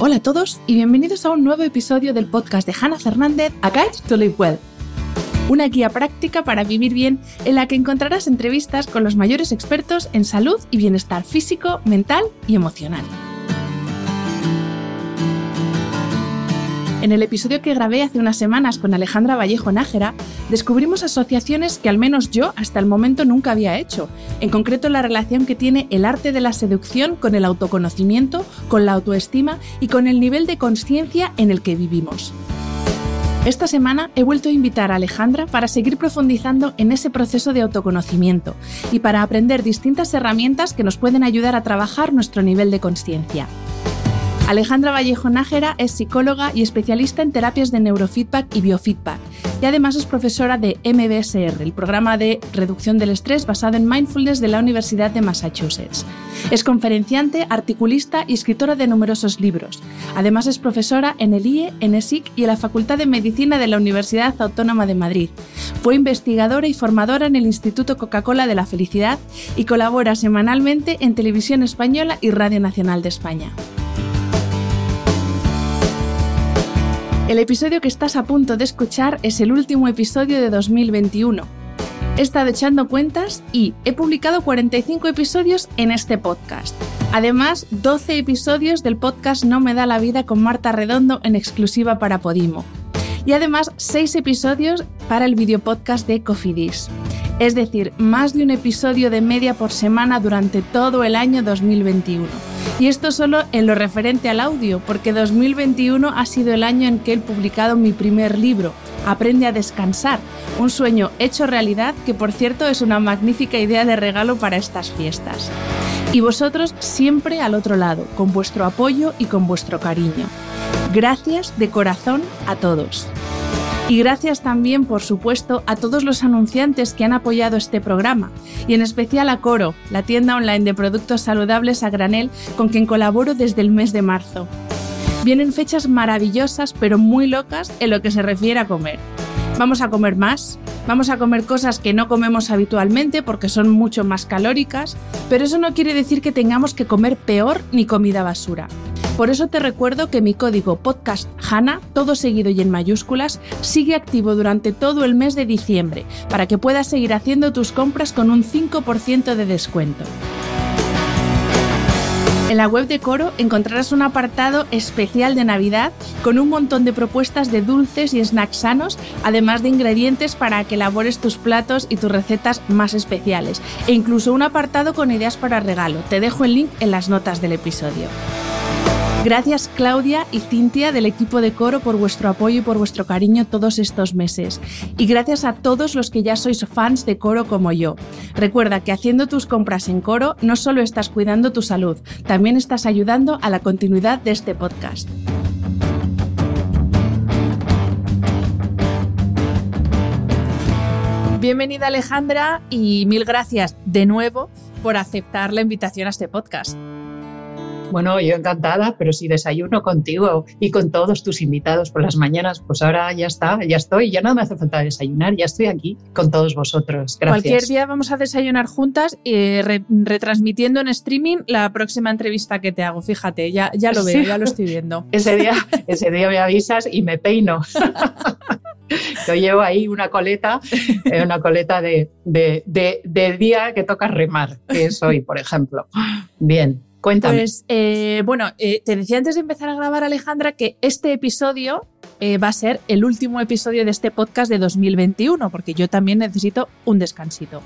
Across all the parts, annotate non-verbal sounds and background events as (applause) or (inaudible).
Hola a todos y bienvenidos a un nuevo episodio del podcast de Hannah Fernández, A Guide to Live Well. Una guía práctica para vivir bien en la que encontrarás entrevistas con los mayores expertos en salud y bienestar físico, mental y emocional. En el episodio que grabé hace unas semanas con Alejandra Vallejo Nájera, descubrimos asociaciones que al menos yo hasta el momento nunca había hecho, en concreto la relación que tiene el arte de la seducción con el autoconocimiento, con la autoestima y con el nivel de conciencia en el que vivimos. Esta semana he vuelto a invitar a Alejandra para seguir profundizando en ese proceso de autoconocimiento y para aprender distintas herramientas que nos pueden ayudar a trabajar nuestro nivel de conciencia. Alejandra Vallejo Nájera es psicóloga y especialista en terapias de neurofeedback y biofeedback, y además es profesora de MBSR, el programa de reducción del estrés basado en mindfulness de la Universidad de Massachusetts. Es conferenciante, articulista y escritora de numerosos libros. Además es profesora en el IE, en ESIC y en la Facultad de Medicina de la Universidad Autónoma de Madrid. Fue investigadora y formadora en el Instituto Coca-Cola de la Felicidad y colabora semanalmente en Televisión Española y Radio Nacional de España. El episodio que estás a punto de escuchar es el último episodio de 2021. He estado echando cuentas y he publicado 45 episodios en este podcast. Además, 12 episodios del podcast No me da la vida con Marta Redondo en exclusiva para Podimo. Y además, 6 episodios para el videopodcast de Cofidis. Es decir, más de un episodio de media por semana durante todo el año 2021. Y esto solo en lo referente al audio, porque 2021 ha sido el año en que he publicado mi primer libro, Aprende a descansar, un sueño hecho realidad que por cierto es una magnífica idea de regalo para estas fiestas. Y vosotros siempre al otro lado, con vuestro apoyo y con vuestro cariño. Gracias de corazón a todos. Y gracias también, por supuesto, a todos los anunciantes que han apoyado este programa, y en especial a Coro, la tienda online de productos saludables a granel con quien colaboro desde el mes de marzo. Vienen fechas maravillosas, pero muy locas en lo que se refiere a comer. Vamos a comer más, vamos a comer cosas que no comemos habitualmente porque son mucho más calóricas, pero eso no quiere decir que tengamos que comer peor ni comida basura. Por eso te recuerdo que mi código podcast HANA, todo seguido y en mayúsculas, sigue activo durante todo el mes de diciembre para que puedas seguir haciendo tus compras con un 5% de descuento. En la web de Coro encontrarás un apartado especial de Navidad con un montón de propuestas de dulces y snacks sanos, además de ingredientes para que elabores tus platos y tus recetas más especiales, e incluso un apartado con ideas para regalo. Te dejo el link en las notas del episodio. Gracias Claudia y Cintia del equipo de Coro por vuestro apoyo y por vuestro cariño todos estos meses. Y gracias a todos los que ya sois fans de Coro como yo. Recuerda que haciendo tus compras en Coro no solo estás cuidando tu salud, también estás ayudando a la continuidad de este podcast. Bienvenida Alejandra y mil gracias de nuevo por aceptar la invitación a este podcast. Bueno, yo encantada, pero si desayuno contigo y con todos tus invitados por las mañanas, pues ahora ya está, ya estoy, ya no me hace falta desayunar, ya estoy aquí con todos vosotros. Gracias. Cualquier día vamos a desayunar juntas, y retransmitiendo en streaming la próxima entrevista que te hago, fíjate, ya, ya lo veo, ya lo estoy viendo. (laughs) ese, día, ese día me avisas y me peino. (laughs) Yo llevo ahí una coleta, eh, una coleta de, de, de, día que toca remar, que es hoy, por ejemplo. Bien. Cuéntame. Pues, eh, bueno, eh, te decía antes de empezar a grabar, Alejandra, que este episodio eh, va a ser el último episodio de este podcast de 2021, porque yo también necesito un descansito.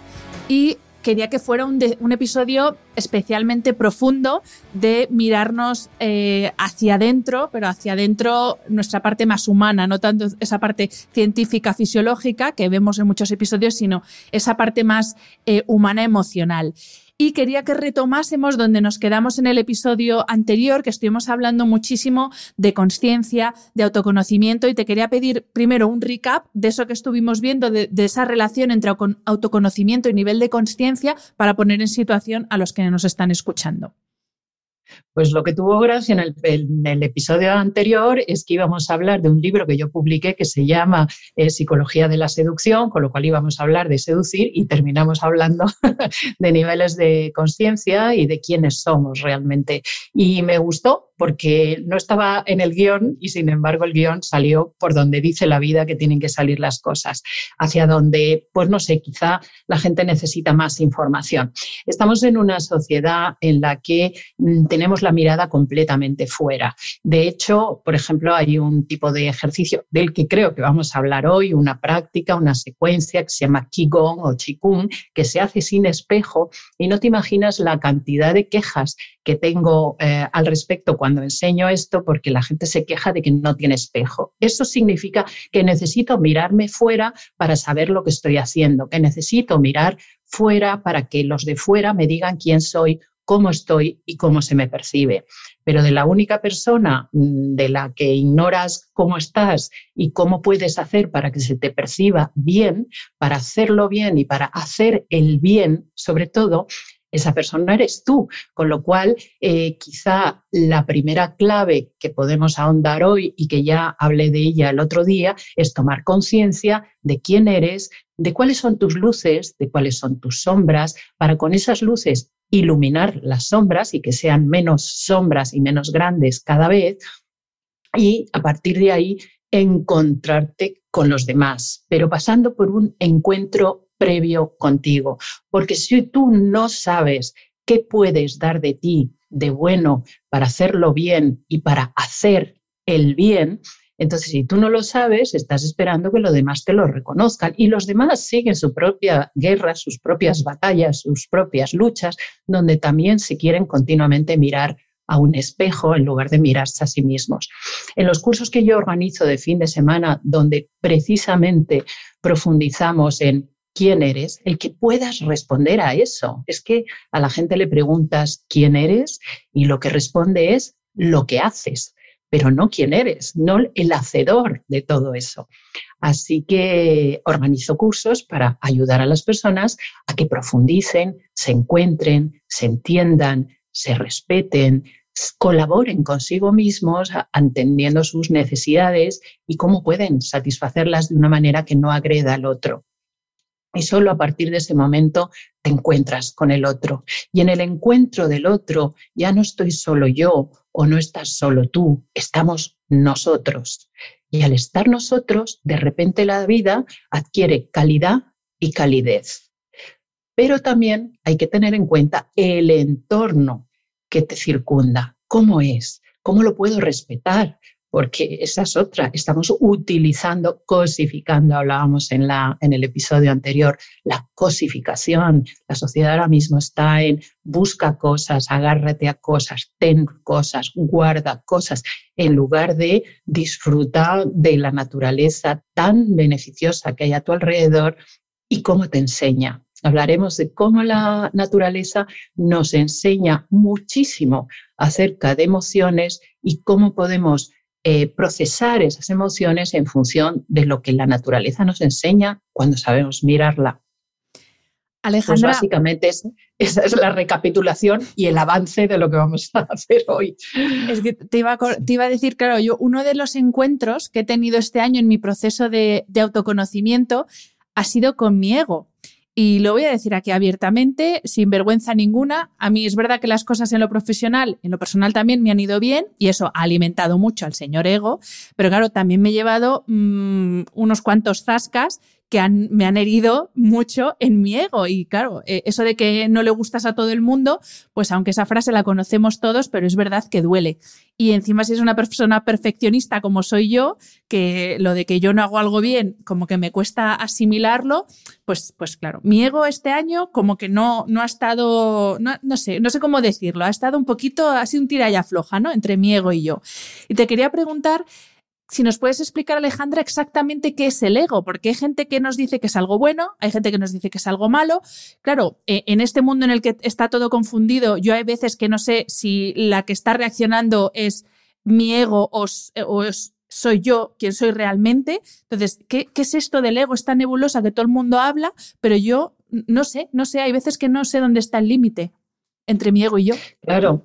Y quería que fuera un, episodio especialmente profundo de mirarnos eh, hacia adentro, pero hacia adentro nuestra parte más humana, no tanto esa parte científica, fisiológica que vemos en muchos episodios, sino esa parte más eh, humana, emocional y quería que retomásemos donde nos quedamos en el episodio anterior, que estuvimos hablando muchísimo de conciencia, de autoconocimiento y te quería pedir primero un recap de eso que estuvimos viendo, de, esa relación entre autoconocimiento y nivel de conciencia para poner en situación a los que nos están escuchando. Pues lo que tuvo gracia en el, episodio anterior es que íbamos a hablar de un libro que yo publiqué que se llama eh, Psicología de la Seducción, con lo cual íbamos a hablar de seducir y terminamos hablando (laughs) de niveles de conciencia y de quiénes somos realmente. Y me gustó porque no estaba en el guion y sin embargo el guion salió por donde dice la vida que tienen que salir las cosas, hacia donde, pues no sé, quizá la gente necesita más información. Estamos en una sociedad en la que mm, tenemos la mirada completamente fuera. De hecho, por ejemplo, hay un tipo de ejercicio del que creo que vamos a hablar hoy, una práctica, una secuencia que se llama Qigong o Qigong, que se hace sin espejo y no te imaginas la cantidad de quejas que tengo eh, al respecto cuando enseño esto porque la gente se queja de que no tiene espejo. Eso significa que necesito mirarme fuera para saber lo que estoy haciendo, que necesito mirar fuera para que los de fuera me digan quién soy, cómo estoy y cómo se me percibe. Pero de la única persona mm, de la que ignoras cómo estás y cómo puedes hacer para que se te perciba bien, para hacerlo bien y para hacer el bien, sobre todo, esa persona eres tú, con lo cual eh, quizá la primera clave que podemos ahondar hoy y que ya hablé de ella el otro día es tomar conciencia de quién eres, de cuáles son tus luces, de cuáles son tus sombras, para con esas luces iluminar las sombras y que sean menos sombras y menos grandes cada vez y a partir de ahí encontrarte con los demás, pero pasando por un encuentro previo contigo. Porque si tú no sabes qué puedes dar de ti de bueno para hacerlo bien y para hacer el bien, entonces si tú no lo sabes, estás esperando que los demás te lo reconozcan y los demás siguen su propia guerra, sus propias batallas, sus propias luchas, donde también se quieren continuamente mirar a un espejo en lugar de mirarse a sí mismos. En los cursos que yo organizo de fin de semana, donde precisamente profundizamos en quién eres, el que puedas responder a eso. Es que a la gente le preguntas quién eres y lo que responde es lo que haces, pero no quién eres, no el hacedor de todo eso. Así que organizo cursos para ayudar a las personas a que profundicen, se encuentren, se entiendan, se respeten, colaboren consigo mismos, entendiendo sus necesidades y cómo pueden satisfacerlas de una manera que no agreda al otro. Y solo a partir de ese momento te encuentras con el otro. Y en el encuentro del otro ya no estoy solo yo o no estás solo tú, estamos nosotros. Y al estar nosotros, de repente la vida adquiere calidad y calidez. Pero también hay que tener en cuenta el entorno que te circunda. ¿Cómo es? ¿Cómo lo puedo respetar? Porque esa es otra. Estamos utilizando, cosificando, hablábamos en, la, en el episodio anterior, la cosificación. La sociedad ahora mismo está en busca cosas, agárrate a cosas, ten cosas, guarda cosas, en lugar de disfrutar de la naturaleza tan beneficiosa que hay a tu alrededor y cómo te enseña. Hablaremos de cómo la naturaleza nos enseña muchísimo acerca de emociones y cómo podemos eh, procesar esas emociones en función de lo que la naturaleza nos enseña cuando sabemos mirarla. Pues Alejandra. básicamente esa es la recapitulación y el avance de lo que vamos a hacer hoy. Es que te iba, a, te iba a decir, claro, yo uno de los encuentros que he tenido este año en mi proceso de, de autoconocimiento ha sido con mi ego. Y lo voy a decir aquí abiertamente, sin vergüenza ninguna. A mí es verdad que las cosas en lo profesional, en lo personal también me han ido bien y eso ha alimentado mucho al señor ego, pero claro, también me he llevado mm, unos cuantos zascas que me han herido mucho en mi ego. Y claro, eh, eso de que no le gustas a todo el mundo, pues aunque esa frase la conocemos todos, pero es verdad que duele. Y encima si es una persona perfeccionista como soy yo, que lo de que yo no hago algo bien, como que me cuesta asimilarlo, pues, pues claro, mi ego este año como que no, no ha estado, no, sé, no sé cómo decirlo, ha estado un poquito, ha sido un tiralla floja, ¿no? Entre mi ego y yo. Y te quería preguntar si nos puedes explicar, Alejandra, exactamente qué es el ego, porque hay gente que nos dice que es algo bueno, hay gente que nos dice que es algo malo. Claro, e, en este mundo en el que está todo confundido, yo hay veces que no sé si la que está reaccionando es mi ego o, soy yo quien soy realmente. Entonces, ¿qué, ¿qué, es esto del ego? Esta nebulosa que todo el mundo habla, pero yo no sé, no sé, hay veces que no sé dónde está el límite entre mi ego y yo. Claro,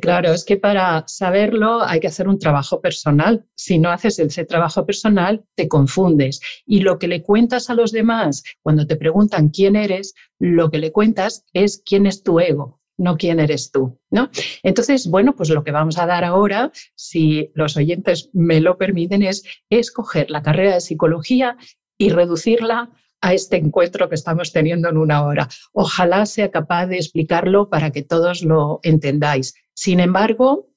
claro, es que para saberlo hay que hacer un trabajo personal. Si no haces ese trabajo personal, te confundes. Y lo que le cuentas a los demás cuando te preguntan quién eres, lo que le cuentas es quién es tu ego, no quién eres tú, ¿no? Entonces, bueno, pues lo que vamos a dar ahora, si los oyentes me lo permiten, es escoger la carrera de psicología y reducirla a este encuentro que estamos teniendo en una hora. Ojalá sea capaz de explicarlo para que todos lo entendáis. Sin embargo,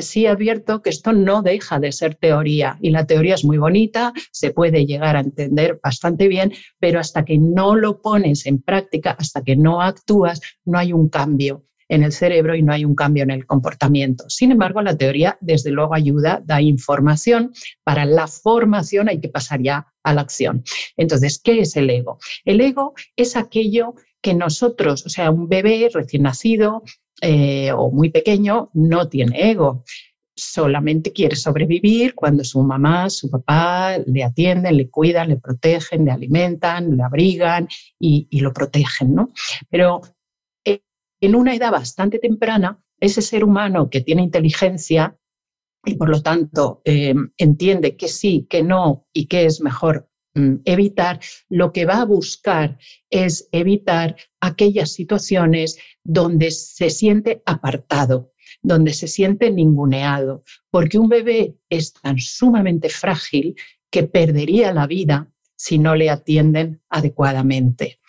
sí advierto que esto no deja de ser teoría y la teoría es muy bonita, se puede llegar a entender bastante bien, pero hasta que no lo pones en práctica, hasta que no actúas, no hay un cambio en el cerebro y no hay un cambio en el comportamiento. Sin embargo, la teoría desde luego ayuda, da información. Para la formación hay que pasar ya a la acción. Entonces, ¿qué es el ego? El ego es aquello que nosotros, o sea, un bebé recién nacido eh, o muy pequeño, no tiene ego solamente quiere sobrevivir cuando su mamá, su papá le atienden, le cuidan, le protegen, le alimentan, le abrigan y, y lo protegen, ¿no? Pero en una edad bastante temprana, ese ser humano que tiene inteligencia y por lo tanto eh, entiende que sí, que no y que es mejor evitar, lo que va a buscar es evitar aquellas situaciones donde se siente apartado, donde se siente ninguneado, porque un bebé es tan sumamente frágil que perdería la vida si no le atienden adecuadamente.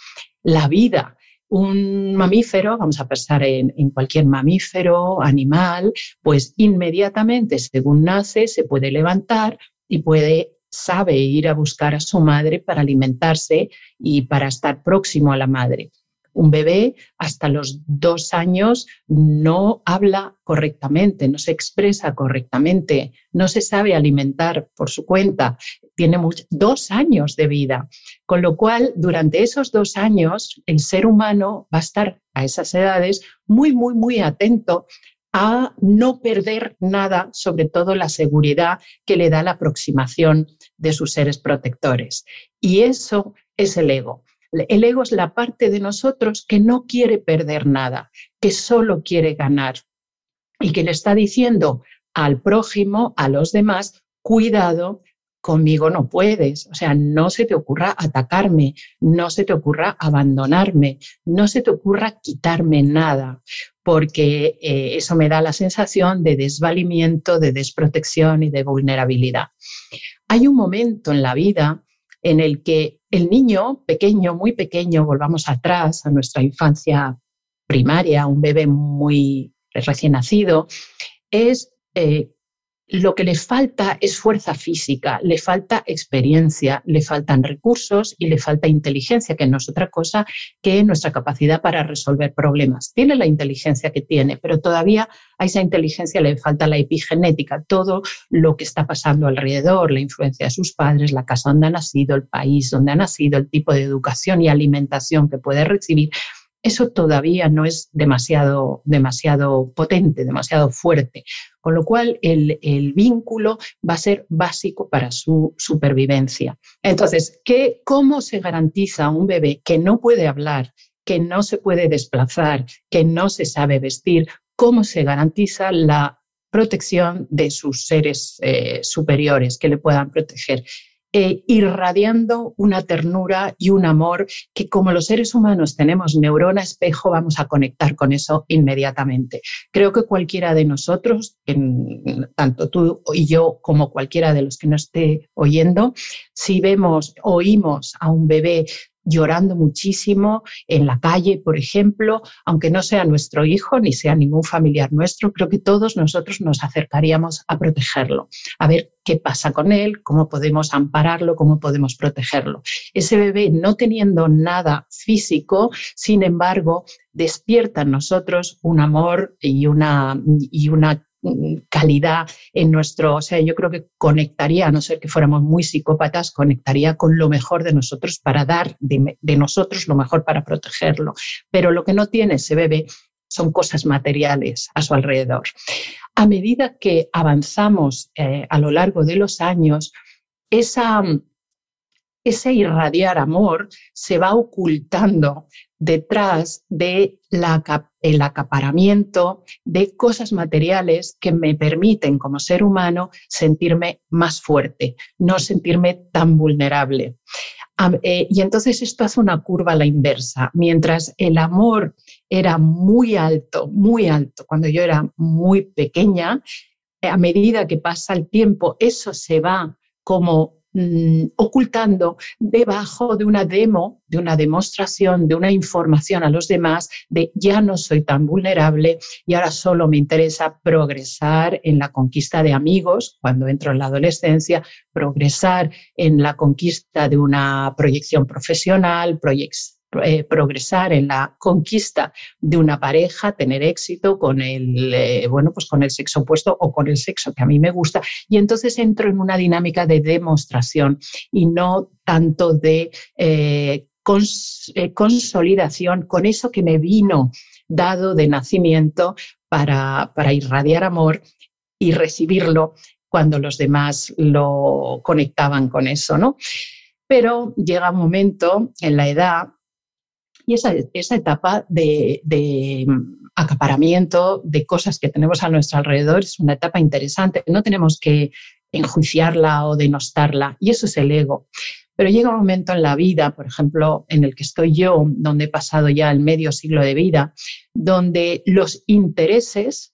La vida un mamífero, vamos a pensar en, cualquier mamífero, animal, pues inmediatamente, según nace, se puede levantar y puede, sabe ir a buscar a su madre para alimentarse y para estar próximo a la madre. Un bebé hasta los dos años no habla correctamente, no se expresa correctamente, no se sabe alimentar por su cuenta, tiene dos años de vida, con lo cual durante esos dos años el ser humano va a estar a esas edades muy, muy, muy atento a no perder nada, sobre todo la seguridad que le da la aproximación de sus seres protectores. Y eso es el ego. El ego es la parte de nosotros que no quiere perder nada, que solo quiere ganar y que le está diciendo al prójimo, a los demás, cuidado, conmigo no puedes, o sea, no se te ocurra atacarme, no se te ocurra abandonarme, no se te ocurra quitarme nada, porque eh, eso me da la sensación de desvalimiento, de desprotección y de vulnerabilidad. Hay un momento en la vida en el que el niño pequeño, muy pequeño, volvamos atrás a nuestra infancia primaria, un bebé muy recién nacido, es eh, lo que le falta es fuerza física, le falta experiencia, le faltan recursos y le falta inteligencia, que no es otra cosa que nuestra capacidad para resolver problemas. Tiene la inteligencia que tiene, pero todavía a esa inteligencia le falta la epigenética, todo lo que está pasando alrededor, la influencia de sus padres, la casa donde ha nacido, el país donde ha nacido, el tipo de educación y alimentación que puede recibir eso todavía no es demasiado, demasiado potente, demasiado fuerte. Con lo cual, el, el, vínculo va a ser básico para su supervivencia. Entonces, ¿qué, ¿cómo se garantiza a un bebé que no puede hablar, que no se puede desplazar, que no se sabe vestir? ¿Cómo se garantiza la protección de sus seres eh, superiores que le puedan proteger? Eh, irradiando una ternura y un amor que como los seres humanos tenemos neurona espejo, vamos a conectar con eso inmediatamente. Creo que cualquiera de nosotros, tanto tú y yo como cualquiera de los que nos esté oyendo, si vemos, oímos a un bebé llorando muchísimo en la calle, por ejemplo, aunque no sea nuestro hijo ni sea ningún familiar nuestro, creo que todos nosotros nos acercaríamos a protegerlo, a ver qué pasa con él, cómo podemos ampararlo, cómo podemos protegerlo. Ese bebé no teniendo nada físico, sin embargo, despierta en nosotros un amor y una, y una calidad en nuestro, o sea, yo creo que conectaría, a no ser que fuéramos muy psicópatas, conectaría con lo mejor de nosotros para dar de, nosotros lo mejor para protegerlo. Pero lo que no tiene ese bebé son cosas materiales a su alrededor. A medida que avanzamos eh, a lo largo de los años, esa, ese irradiar amor se va ocultando detrás de acaparamiento de cosas materiales que me permiten como ser humano sentirme más fuerte, no sentirme tan vulnerable. Eh, y entonces esto hace una curva a la inversa. Mientras el amor era muy alto, muy alto, cuando yo era muy pequeña, a medida que pasa el tiempo, eso se va como Mm, ocultando debajo de una demo, de una demostración, de una información a los demás de ya no soy tan vulnerable y ahora solo me interesa progresar en la conquista de amigos cuando entro en la adolescencia, progresar en la conquista de una proyección profesional, proyección eh, progresar en la conquista de una pareja, tener éxito con el, eh, bueno, pues con el sexo opuesto o con el sexo que a mí me gusta. Y entonces entro en una dinámica de demostración y no tanto de eh, consolidación con eso que me vino dado de nacimiento para, para irradiar amor y recibirlo cuando los demás lo conectaban con eso, ¿no? Pero llega un momento en la edad y esa, esa etapa de, de, acaparamiento de cosas que tenemos a nuestro alrededor es una etapa interesante. No tenemos que enjuiciarla o denostarla, y eso es el ego. Pero llega un momento en la vida, por ejemplo, en el que estoy yo, donde he pasado ya el medio siglo de vida, donde los intereses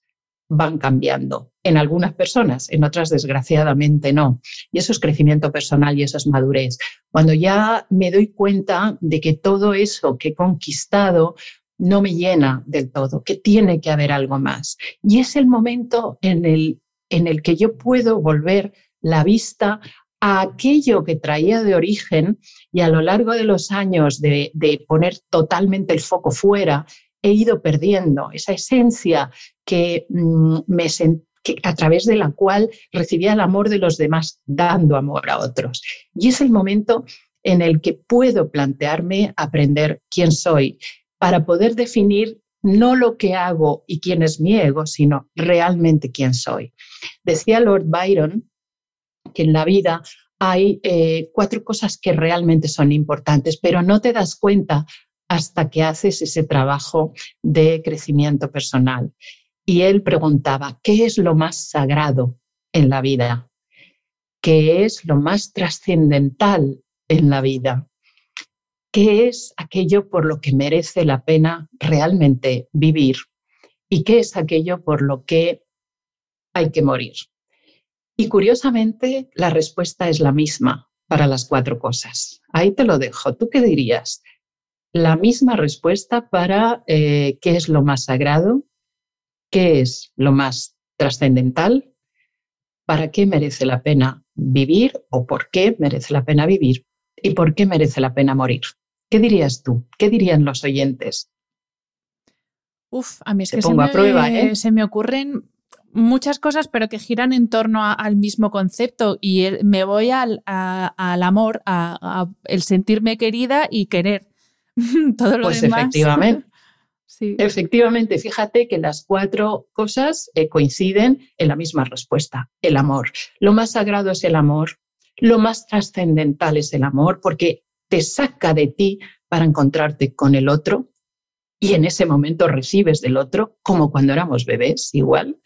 van cambiando en algunas personas, en otras desgraciadamente no. Y eso es crecimiento personal y eso es madurez. Cuando ya me doy cuenta de que todo eso que he conquistado no me llena del todo, que tiene que haber algo más. Y es el momento en el, en el que yo puedo volver la vista a aquello que traía de origen y a lo largo de los años de, de poner totalmente el foco fuera, he ido perdiendo esa esencia que mm, me a través de la cual recibía el amor de los demás, dando amor a otros. Y es el momento en el que puedo plantearme aprender quién soy para poder definir no lo que hago y quién es mi ego, sino realmente quién soy. Decía Lord Byron que en la vida hay eh, cuatro cosas que realmente son importantes, pero no te das cuenta hasta que haces ese trabajo de crecimiento personal. Y él preguntaba, ¿qué es lo más sagrado en la vida? ¿Qué es lo más trascendental en la vida? ¿Qué es aquello por lo que merece la pena realmente vivir? ¿Y qué es aquello por lo que hay que morir? Y curiosamente, la respuesta es la misma para las cuatro cosas. Ahí te lo dejo. ¿Tú qué dirías? La misma respuesta para eh, qué es lo más sagrado, qué es lo más trascendental, para qué merece la pena vivir o por qué merece la pena vivir y por qué merece la pena morir. ¿Qué dirías tú? ¿Qué dirían los oyentes? Uf, a mí es que se me, prueba, ¿eh? se me ocurren muchas cosas, pero que giran en torno al mismo concepto y me voy al, amor, a, el sentirme querida y querer. (laughs) Todo lo pues efectivamente. (laughs) Sí. Efectivamente, fíjate que las cuatro cosas eh, coinciden en la misma respuesta, el amor. Lo más sagrado es el amor, lo más trascendental es el amor, porque te saca de ti para encontrarte con el otro y en ese momento recibes del otro, como cuando éramos bebés, igual.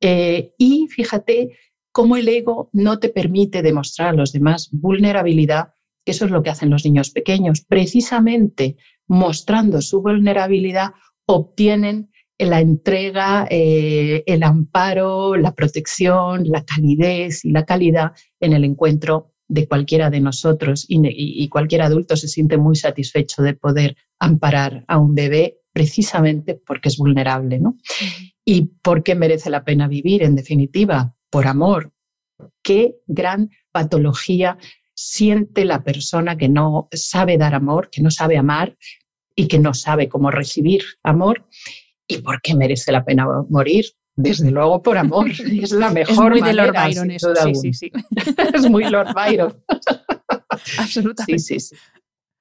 Eh, y fíjate cómo el ego no te permite demostrar a los demás vulnerabilidad, que eso es lo que hacen los niños pequeños. Precisamente mostrando su vulnerabilidad, obtienen la entrega, eh, el amparo, la protección, la calidez y la calidad en el encuentro de cualquiera de nosotros y, cualquier adulto se siente muy satisfecho de poder amparar a un bebé precisamente porque es vulnerable, ¿no? Y porque merece la pena vivir, en definitiva, por amor. Qué gran patología siente la persona que no sabe dar amor, que no sabe amar y que no sabe cómo recibir amor. ¿Y por qué merece la pena morir? Desde luego por amor. (laughs) Es la mejor es muy de Lord Byron eso, sí, sí, sí. (laughs) es muy Lord Byron. (laughs) Absolutamente. Sí, sí,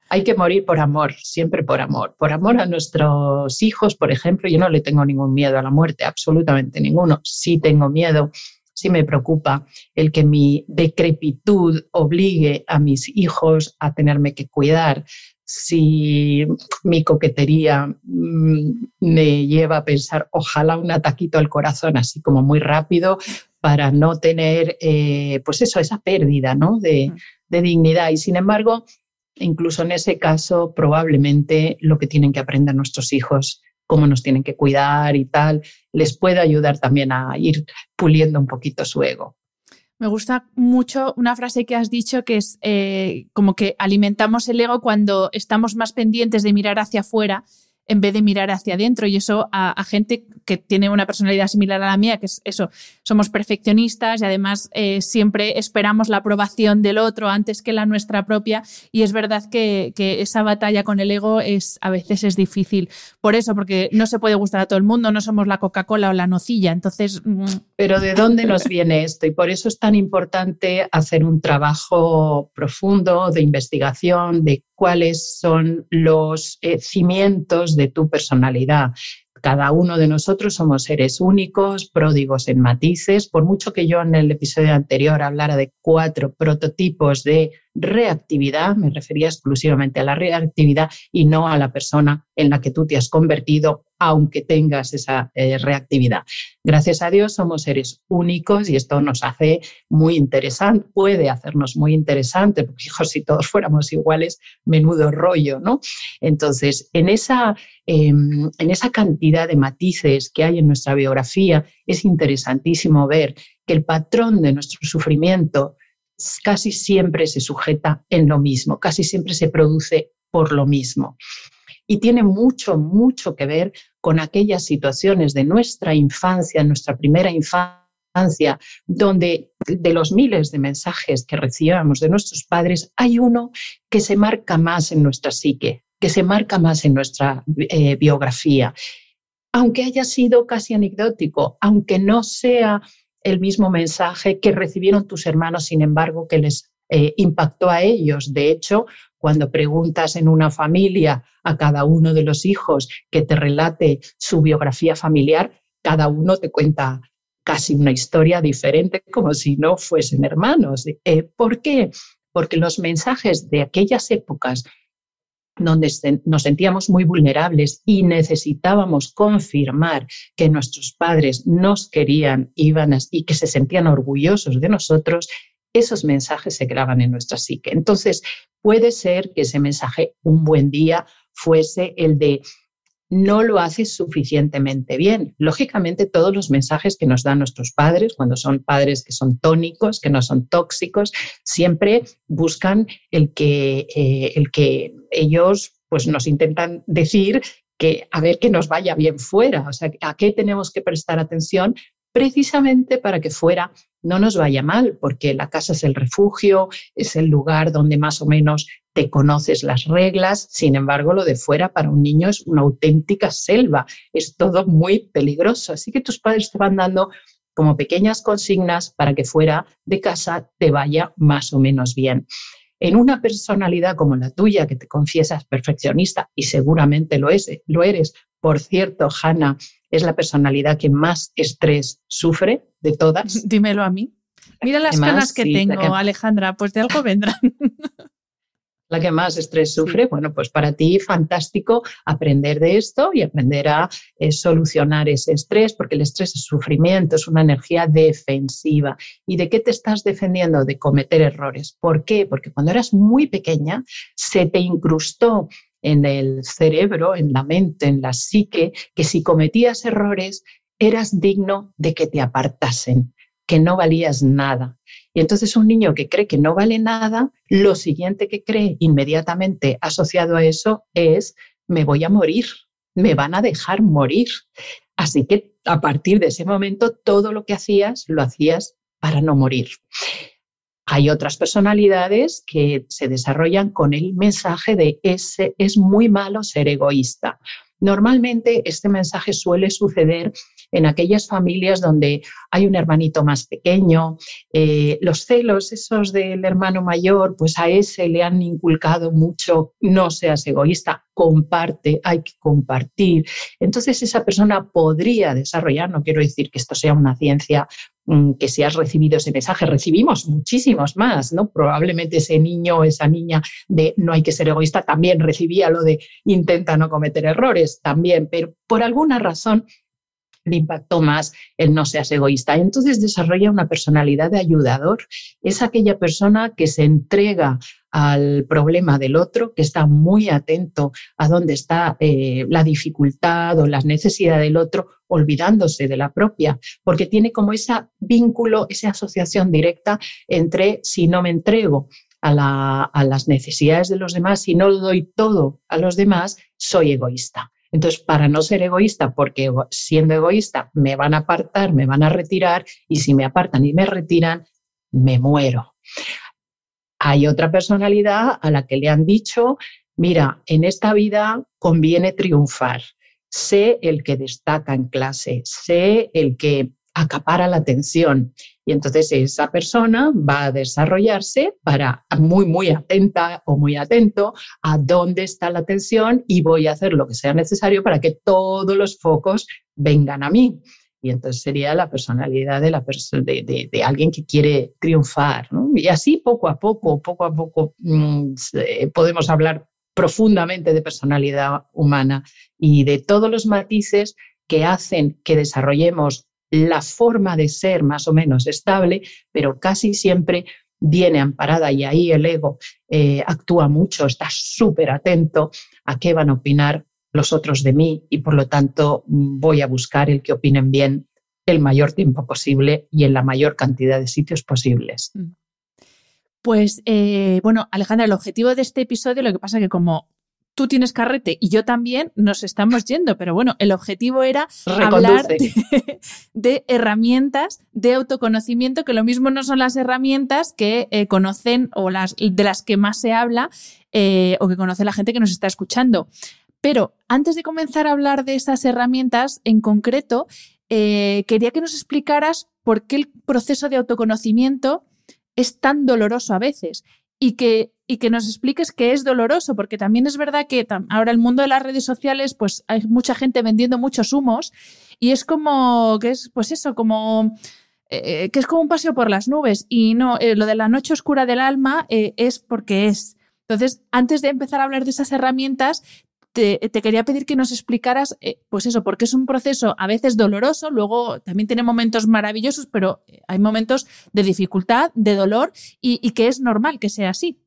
Hay que morir por amor, siempre por amor. Por amor a nuestros hijos, por ejemplo, yo no le tengo ningún miedo a la muerte, absolutamente ninguno. Sí tengo miedo, sí me preocupa el que mi decrepitud obligue a mis hijos a tenerme que cuidar, si mi coquetería mm, me lleva a pensar, ojalá un ataquito al corazón así como muy rápido para no tener, eh, pues eso, esa pérdida ¿no? de, de dignidad. Y sin embargo, incluso en ese caso, probablemente lo que tienen que aprender nuestros hijos cómo nos tienen que cuidar y tal, les puede ayudar también a ir puliendo un poquito su ego. Me gusta mucho una frase que has dicho que es eh, como que alimentamos el ego cuando estamos más pendientes de mirar hacia afuera en vez de mirar hacia adentro. Y eso a, gente que tiene una personalidad similar a la mía, que es eso, somos perfeccionistas y además eh, siempre esperamos la aprobación del otro antes que la nuestra propia. Y es verdad que, esa batalla con el ego es a veces es difícil. Por eso, porque no se puede gustar a todo el mundo, no somos la Coca-Cola o la nocilla. Entonces. Mm. Pero ¿de dónde nos viene esto? Y por eso es tan importante hacer un trabajo profundo de investigación de cuáles son los eh, cimientos de tu personalidad. Cada uno de nosotros somos seres únicos, pródigos en matices. Por mucho que yo en el episodio anterior hablara de cuatro prototipos de reactividad, me refería exclusivamente a la reactividad y no a la persona en la que tú te has convertido, aunque tengas esa eh, reactividad. Gracias a Dios somos seres únicos y esto nos hace muy interesante, puede hacernos muy interesante, porque (laughs) si todos fuéramos iguales, menudo rollo, ¿no? Entonces, en esa, em, en esa cantidad de matices que hay en nuestra biografía, es interesantísimo ver que el patrón de nuestro sufrimiento casi siempre se sujeta en lo mismo, casi siempre se produce por lo mismo. Y tiene mucho, mucho que ver con aquellas situaciones de nuestra infancia, nuestra primera infancia, donde de los miles de mensajes que recibíamos de nuestros padres, hay uno que se marca más en nuestra psique, que se marca más en nuestra eh, biografía. Aunque haya sido casi anecdótico, aunque no sea el mismo mensaje que recibieron tus hermanos, sin embargo, que les eh, impactó a ellos. De hecho, cuando preguntas en una familia a cada uno de los hijos que te relate su biografía familiar, cada uno te cuenta casi una historia diferente, como si no fuesen hermanos. Eh, ¿Por qué? Porque los mensajes de aquellas épocas donde nos sentíamos muy vulnerables y necesitábamos confirmar que nuestros padres nos querían iban y que se sentían orgullosos de nosotros, esos mensajes se graban en nuestra psique. Entonces, puede ser que ese mensaje un buen día fuese el de no lo haces suficientemente bien. Lógicamente, todos los mensajes que nos dan nuestros padres, cuando son padres que son tónicos, que no son tóxicos, siempre buscan el que, eh, el que ellos pues, nos intentan decir que a ver que nos vaya bien fuera, o sea, a qué tenemos que prestar atención precisamente para que fuera no nos vaya mal, porque la casa es el refugio, es el lugar donde más o menos te conoces las reglas, sin embargo lo de fuera para un niño es una auténtica selva, es todo muy peligroso, así que tus padres te van dando como pequeñas consignas para que fuera de casa te vaya más o menos bien. En una personalidad como la tuya, que te confiesas perfeccionista, y seguramente lo, es, lo eres, por cierto, Hanna, es la personalidad que más estrés sufre de todas. (laughs) Dímelo a mí. Mira las canas que tengo, Alejandra, pues de algo vendrán. (laughs) la que más estrés sufre, bueno, pues para ti fantástico aprender de esto y aprender a eh, solucionar ese estrés, porque el estrés es sufrimiento, es una energía defensiva. ¿Y de qué te estás defendiendo? De cometer errores. ¿Por qué? Porque cuando eras muy pequeña se te incrustó en el cerebro, en la mente, en la psique, que si cometías errores eras digno de que te apartasen, que no valías nada. Y entonces un niño que cree que no vale nada, lo siguiente que cree inmediatamente asociado a eso es, me voy a morir, me van a dejar morir. Así que a partir de ese momento todo lo que hacías lo hacías para no morir. Hay otras personalidades que se desarrollan con el mensaje de ese es muy malo ser egoísta. Normalmente este mensaje suele suceder en aquellas familias donde hay un hermanito más pequeño, eh, los celos esos del hermano mayor, pues a ese le han inculcado mucho, no seas egoísta, comparte, hay que compartir. Entonces esa persona podría desarrollar, no quiero decir que esto sea una ciencia mm, que si has recibido ese mensaje, recibimos muchísimos más, ¿no? Probablemente ese niño o esa niña de no hay que ser egoísta también recibía lo de intenta no cometer errores, también, pero por alguna razón le impactó más el no seas egoísta. Entonces desarrolla una personalidad de ayudador. Es aquella persona que se entrega al problema del otro, que está muy atento a dónde está eh, la dificultad o la necesidad del otro, olvidándose de la propia, porque tiene como ese vínculo, esa asociación directa entre si no me entrego a, a las necesidades de los demás, si no doy todo a los demás, soy egoísta. Entonces, para no ser egoísta, porque siendo egoísta me van a apartar, me van a retirar, y si me apartan y me retiran, me muero. Hay otra personalidad a la que le han dicho, mira, en esta vida conviene triunfar. Sé el que destaca en clase, sé el que acapara la atención. Y entonces esa persona va a desarrollarse para muy, muy atenta o muy atento a dónde está la atención y voy a hacer lo que sea necesario para que todos los focos vengan a mí. Y entonces sería la personalidad de, la de, de, alguien que quiere triunfar. Y así poco a poco, poco a poco mm, podemos hablar profundamente de personalidad humana y de todos los matices que hacen que desarrollemos la forma de ser más o menos estable, pero casi siempre viene amparada y ahí el ego eh, actúa mucho, está súper atento a qué van a opinar los otros de mí y por lo tanto voy a buscar el que opinen bien el mayor tiempo posible y en la mayor cantidad de sitios posibles. Mm. Pues eh, bueno, Alejandra, el objetivo de este episodio, lo que pasa es que como tú tienes carrete y yo también, nos estamos yendo. Pero bueno, el objetivo era hablar (laughs) de, herramientas de autoconocimiento, que lo mismo no son las herramientas que eh, conocen o las de las que más se habla eh, o que conoce la gente que nos está escuchando. Pero antes de comenzar a hablar de esas herramientas en concreto, eh, quería que nos explicaras por qué el proceso de autoconocimiento es tan doloroso a veces y que, y que nos expliques qué es doloroso, porque también es verdad que ahora el mundo de las redes sociales, pues hay mucha gente vendiendo muchos humos y es como, que es, pues eso, como... Eh, que es como un paseo por las nubes y no, eh, lo de la noche oscura del alma eh, es porque es. Entonces, antes de empezar a hablar de esas herramientas, te, quería pedir que nos explicaras, pues eso, porque es un proceso a veces doloroso, luego también tiene momentos maravillosos, pero hay momentos de dificultad, de dolor y que es normal que sea así.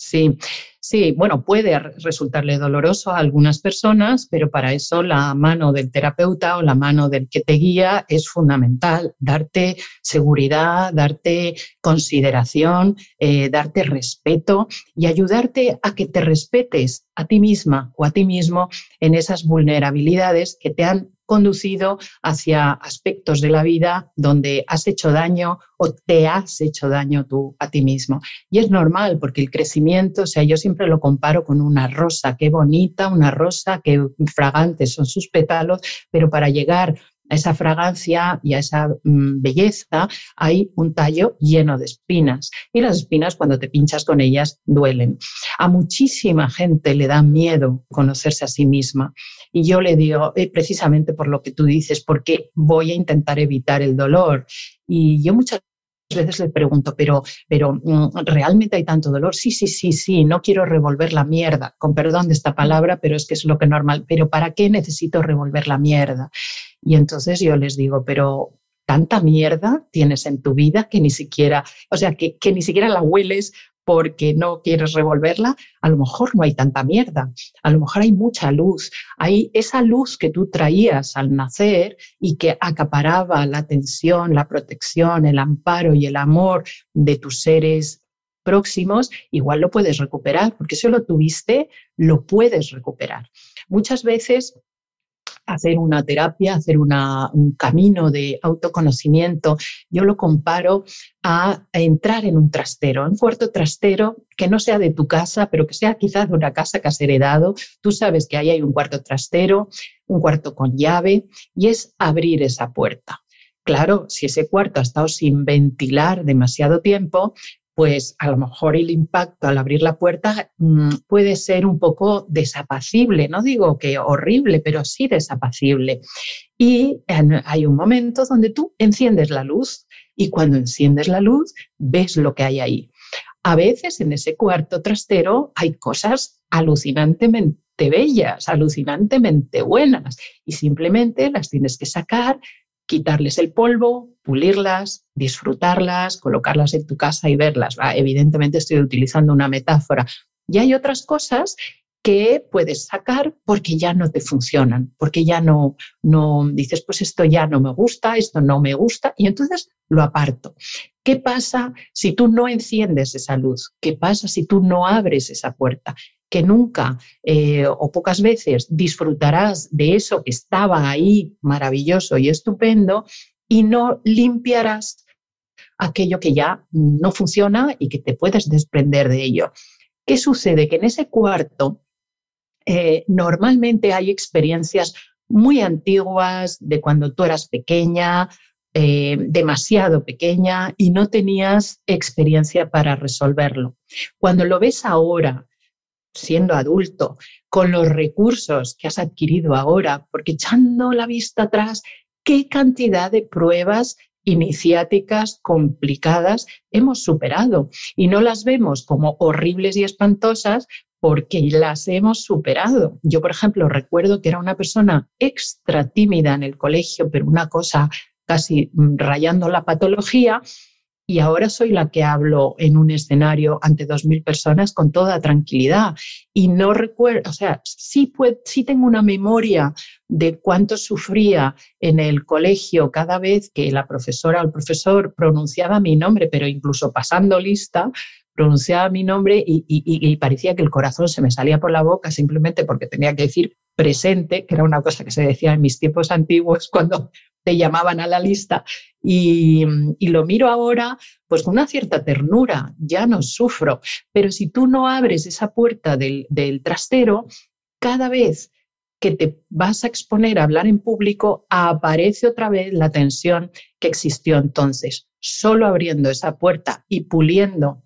Sí, sí, bueno, puede resultarle doloroso a algunas personas, pero para eso la mano del terapeuta o la mano del que te guía es fundamental. Darte seguridad, darte consideración, eh, darte respeto y ayudarte a que te respetes a ti misma o a ti mismo en esas vulnerabilidades que te han conducido hacia aspectos de la vida donde has hecho daño o te has hecho daño tú a ti mismo. Y es normal porque el crecimiento, o sea, yo siempre lo comparo con una rosa, qué bonita, una rosa, qué fragantes son sus pétalos, pero para llegar a esa fragancia y a esa mm, belleza hay un tallo lleno de espinas. Y las espinas cuando te pinchas con ellas duelen. A muchísima gente le da miedo conocerse a sí misma. Y yo le digo, eh, precisamente por lo que tú dices, porque voy a intentar evitar el dolor. Y yo muchas veces le pregunto, pero, pero mm, ¿realmente hay tanto dolor? Sí, sí, sí, sí, no quiero revolver la mierda, con perdón de esta palabra, pero es que es lo que normal, pero ¿para qué necesito revolver la mierda? Y entonces yo les digo, pero tanta mierda tienes en tu vida que ni siquiera, o sea, que, que ni siquiera la hueles porque no quieres revolverla, a lo mejor no hay tanta mierda, a lo mejor hay mucha luz, hay esa luz que tú traías al nacer y que acaparaba la atención, la protección, el amparo y el amor de tus seres próximos, igual lo puedes recuperar, porque si lo tuviste, lo puedes recuperar. Muchas veces hacer una terapia, hacer un camino de autoconocimiento. Yo lo comparo a, entrar en un trastero, un cuarto trastero que no sea de tu casa, pero que sea quizás de una casa que has heredado. Tú sabes que ahí hay un cuarto trastero, un cuarto con llave, y es abrir esa puerta. Claro, si ese cuarto ha estado sin ventilar demasiado tiempo, pues a lo mejor el impacto al abrir la puerta mm, puede ser un poco desapacible, no digo que horrible, pero sí desapacible. Y hay un momento donde tú enciendes la luz y cuando enciendes la luz ves lo que hay ahí. A veces en ese cuarto trastero hay cosas alucinantemente bellas, alucinantemente buenas y simplemente las tienes que sacar, quitarles el polvo, pulirlas, disfrutarlas, colocarlas en tu casa y verlas. Evidentemente estoy utilizando una metáfora. Y hay otras cosas que puedes sacar porque ya no te funcionan, porque ya no, no dices, pues esto ya no me gusta, esto no me gusta, y entonces lo aparto. ¿Qué pasa si tú no enciendes esa luz? ¿Qué pasa si tú no abres esa puerta? que nunca eh, o pocas veces disfrutarás de eso que estaba ahí maravilloso y estupendo y no limpiarás aquello que ya no funciona y que te puedes desprender de ello. ¿Qué sucede? Que en ese cuarto eh, normalmente hay experiencias muy antiguas de cuando tú eras pequeña, eh, demasiado pequeña y no tenías experiencia para resolverlo. Cuando lo ves ahora siendo adulto, con los recursos que has adquirido ahora, porque echando la vista atrás, qué cantidad de pruebas iniciáticas complicadas hemos superado y no las vemos como horribles y espantosas porque las hemos superado. Yo, por ejemplo, recuerdo que era una persona extra tímida en el colegio, pero una cosa casi rayando la patología, y ahora soy la que hablo en un escenario ante 2.000 personas con toda tranquilidad. Y no recuerdo, o sea, sí, sí tengo una memoria de cuánto sufría en el colegio cada vez que la profesora o el profesor pronunciaba mi nombre, pero incluso pasando lista, pronunciaba mi nombre y, y, parecía que el corazón se me salía por la boca simplemente porque tenía que decir presente, que era una cosa que se decía en mis tiempos antiguos cuando te llamaban a la lista y, lo miro ahora pues con una cierta ternura, ya no sufro, pero si tú no abres esa puerta del, del trastero, cada vez que te vas a exponer a hablar en público, aparece otra vez la tensión que existió entonces. Solo abriendo esa puerta y puliendo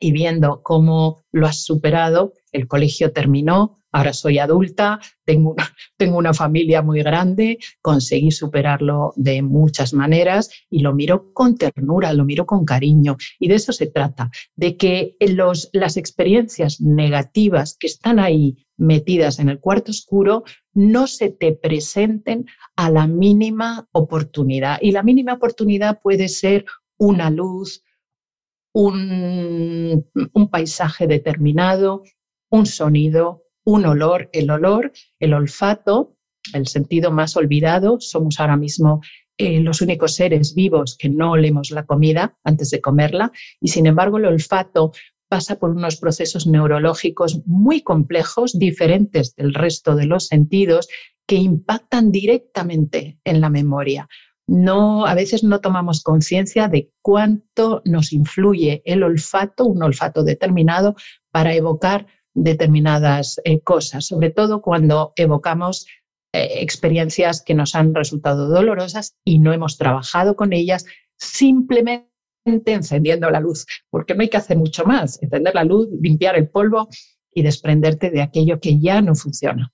y viendo cómo lo has superado, el colegio terminó, Ahora soy adulta, tengo una, (laughs) tengo una familia muy grande, conseguí superarlo de muchas maneras y lo miro con ternura, lo miro con cariño. Y de eso se trata, de que los, las experiencias negativas que están ahí metidas en el cuarto oscuro no se te presenten a la mínima oportunidad. Y la mínima oportunidad puede ser una luz, un, un paisaje determinado, un sonido, un olor, el olor, el olfato, el sentido más olvidado. Somos ahora mismo eh, los únicos seres vivos que no olemos la comida antes de comerla y sin embargo el olfato pasa por unos procesos neurológicos muy complejos, diferentes del resto de los sentidos, que impactan directamente en la memoria. No, a veces no tomamos conciencia de cuánto nos influye el olfato, un olfato determinado, para evocar determinadas eh, cosas, sobre todo cuando evocamos eh, experiencias que nos han resultado dolorosas y no hemos trabajado con ellas simplemente encendiendo la luz, porque no hay que hacer mucho más, encender la luz, limpiar el polvo y desprenderte de aquello que ya no funciona.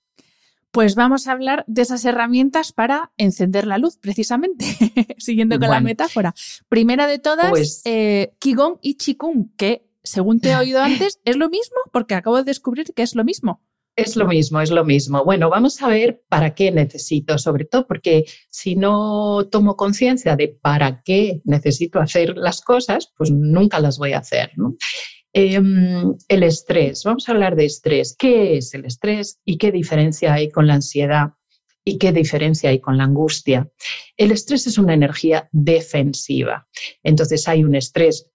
Pues vamos a hablar de esas herramientas para encender la luz, precisamente, (laughs) siguiendo con la metáfora. Primera de todas, pues, eh, Qigong y Qigong, que según te he oído (laughs) antes, ¿es lo mismo? Porque acabo de descubrir que es lo mismo. Es lo mismo, es lo mismo. Bueno, vamos a ver para qué necesito, sobre todo porque si no tomo conciencia de para qué necesito hacer las cosas, pues nunca las voy a hacer. Em, el estrés, vamos a hablar de estrés. ¿Qué es el estrés y qué diferencia hay con la ansiedad y qué diferencia hay con la angustia? El estrés es una energía defensiva. Entonces hay un estrés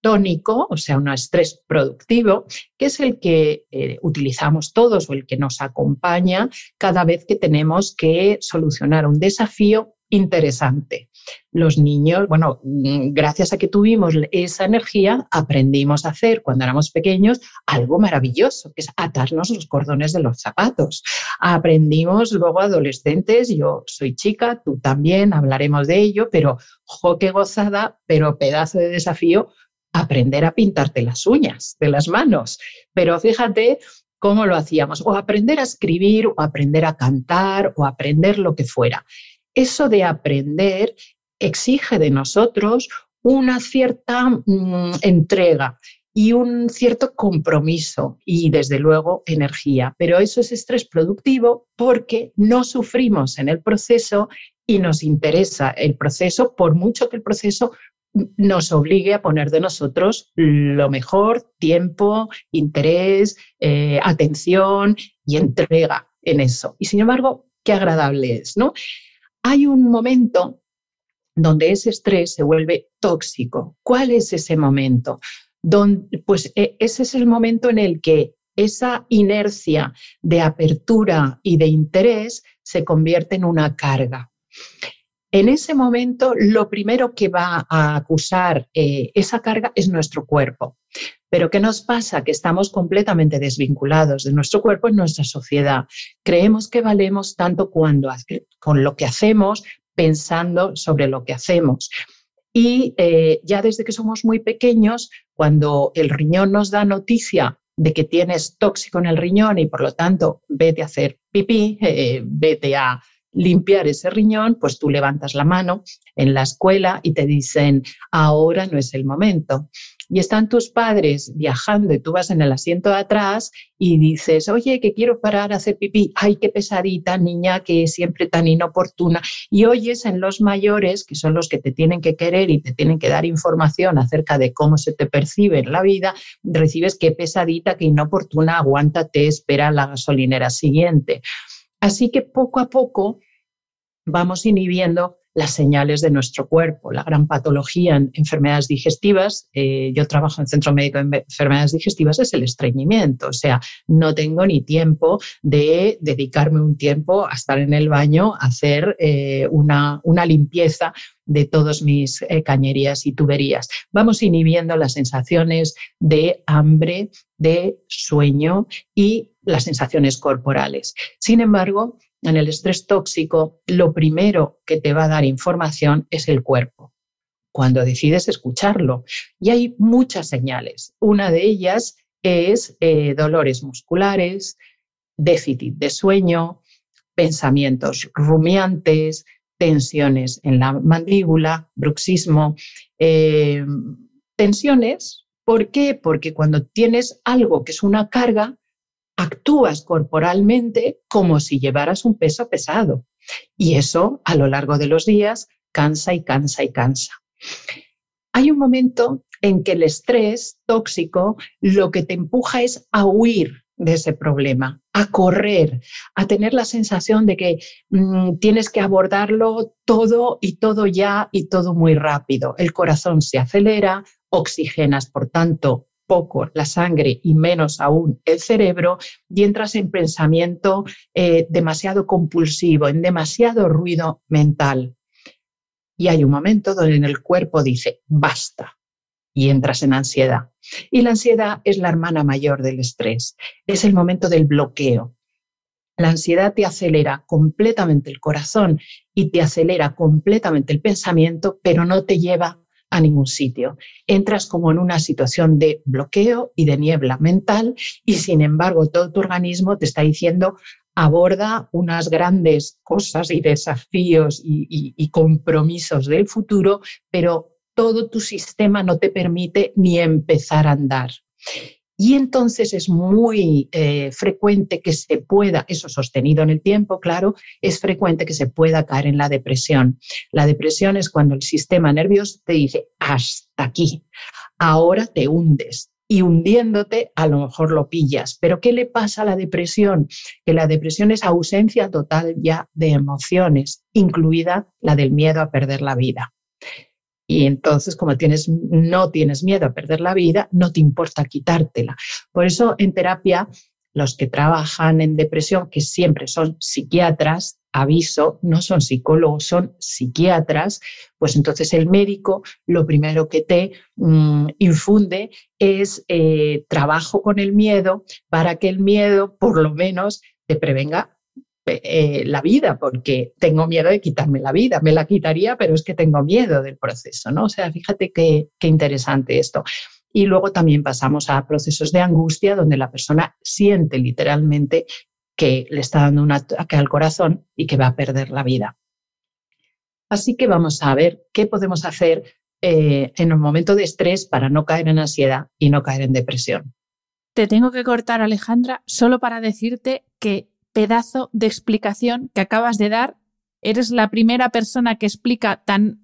tónico, o sea, un estrés productivo, que es el que eh, utilizamos todos o el que nos acompaña cada vez que tenemos que solucionar un desafío interesante. Los niños, bueno, mm, gracias a que tuvimos esa energía, aprendimos a hacer cuando éramos pequeños algo maravilloso, que es atarnos los cordones de los zapatos. Aprendimos luego adolescentes, yo soy chica, tú también, hablaremos de ello, pero jo, qué gozada, pero pedazo de desafío aprender a pintarte las uñas de las manos. Pero fíjate cómo lo hacíamos, o aprender a escribir, o aprender a cantar, o aprender lo que fuera. Eso de aprender exige de nosotros una cierta mm, entrega y un cierto compromiso y desde luego energía. Pero eso es estrés productivo porque no sufrimos en el proceso y nos interesa el proceso, por mucho que el proceso nos obligue a poner de nosotros lo mejor, tiempo, interés, eh, atención y entrega en eso. Y sin embargo, qué agradable es, ¿no? Hay un momento donde ese estrés se vuelve tóxico. ¿Cuál es ese momento? Donde, pues e, ese es el momento en el que esa inercia de apertura y de interés se convierte en una carga. En ese momento, lo primero que va a acusar eh, esa carga es nuestro cuerpo. Pero ¿qué nos pasa? Que estamos completamente desvinculados de nuestro cuerpo en nuestra sociedad. Creemos que valemos tanto cuando con lo que hacemos, pensando sobre lo que hacemos. Y eh, ya desde que somos muy pequeños, cuando el riñón nos da noticia de que tienes tóxico en el riñón y por lo tanto vete a hacer pipí, (laughs) eh, vete a limpiar ese riñón, pues tú levantas la mano en la escuela y te dicen, ahora no es el momento. Y están tus padres viajando y tú vas en el asiento de atrás y dices, oye, que quiero parar a hacer pipí. Ay, qué pesadita, niña, que es siempre tan inoportuna. Y oyes en los mayores, que son los que te tienen que querer y te tienen que dar información acerca de cómo se te percibe en la vida, recibes qué pesadita, qué inoportuna, aguántate, espera la gasolinera siguiente. Así que poco a poco vamos inhibiendo las señales de nuestro cuerpo. La gran patología en enfermedades digestivas, eh, yo trabajo en Centro Médico de Enfermedades Digestivas, es el estreñimiento. O sea, no tengo ni tiempo de dedicarme un tiempo a estar en el baño, a hacer eh, una, limpieza de todos mis eh, cañerías y tuberías. Vamos inhibiendo las sensaciones de hambre, de sueño y las sensaciones corporales. Sin embargo, en el estrés tóxico, lo primero que te va a dar información es el cuerpo, cuando decides escucharlo. Y hay muchas señales. Una de ellas es eh, dolores musculares, déficit de sueño, pensamientos rumiantes, tensiones en la mandíbula, bruxismo, eh, tensiones. ¿Por qué? Porque cuando tienes algo que es una carga, actúas corporalmente como si llevaras un peso pesado. Y eso a lo largo de los días cansa y cansa y cansa. Hay un momento en que el estrés tóxico lo que te empuja es a huir de ese problema, a correr, a tener la sensación de que mm, tienes que abordarlo todo y todo ya y todo muy rápido. El corazón se acelera, oxigenas, por tanto, poco la sangre y menos aún el cerebro y entras en pensamiento eh, demasiado compulsivo, en demasiado ruido mental. Y hay un momento donde el cuerpo dice, basta, y entras en ansiedad. Y la ansiedad es la hermana mayor del estrés, es el momento del bloqueo. La ansiedad te acelera completamente el corazón y te acelera completamente el pensamiento, pero no te lleva a ningún sitio. Entras como en una situación de bloqueo y de niebla mental y sin embargo todo tu organismo te está diciendo aborda unas grandes cosas y desafíos y, compromisos del futuro, pero todo tu sistema no te permite ni empezar a andar. Y entonces es muy eh, frecuente que se pueda, eso sostenido en el tiempo, claro, es frecuente que se pueda caer en la depresión. La depresión es cuando el sistema nervioso te dice, hasta aquí, ahora te hundes. Y hundiéndote, a lo mejor lo pillas. Pero ¿qué le pasa a la depresión? Que la depresión es ausencia total ya de emociones, incluida la del miedo a perder la vida. Y entonces, como tienes, no tienes miedo a perder la vida, no te importa quitártela. Por eso en terapia, los que trabajan en depresión, que siempre son psiquiatras, aviso, no son psicólogos, son psiquiatras, pues entonces el médico lo primero que te mm, infunde es eh, trabajo con el miedo para que el miedo por lo menos te prevenga eh, la vida porque tengo miedo de quitarme la vida. Me la quitaría, pero es que tengo miedo del proceso, ¿no? O sea, fíjate qué, qué interesante esto. Y luego también pasamos a procesos de angustia donde la persona siente literalmente que le está dando un ataque al corazón y que va a perder la vida. Así que vamos a ver qué podemos hacer eh, en un momento de estrés para no caer en ansiedad y no caer en depresión. Te tengo que cortar, Alejandra, solo para decirte que pedazo de explicación que acabas de dar. Eres la primera persona que explica tan,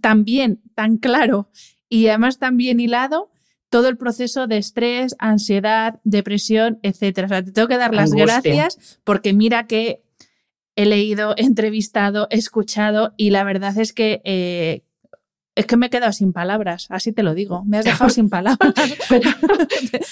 tan bien, tan claro y además tan bien hilado todo el proceso de estrés, ansiedad, depresión, etcétera. O sea, te tengo que dar las gracias porque mira que he leído, (laughs) entrevistado, escuchado y la verdad es que eh, es que me he quedado sin palabras, así te lo digo. Me has dejado (laughs) sin palabras.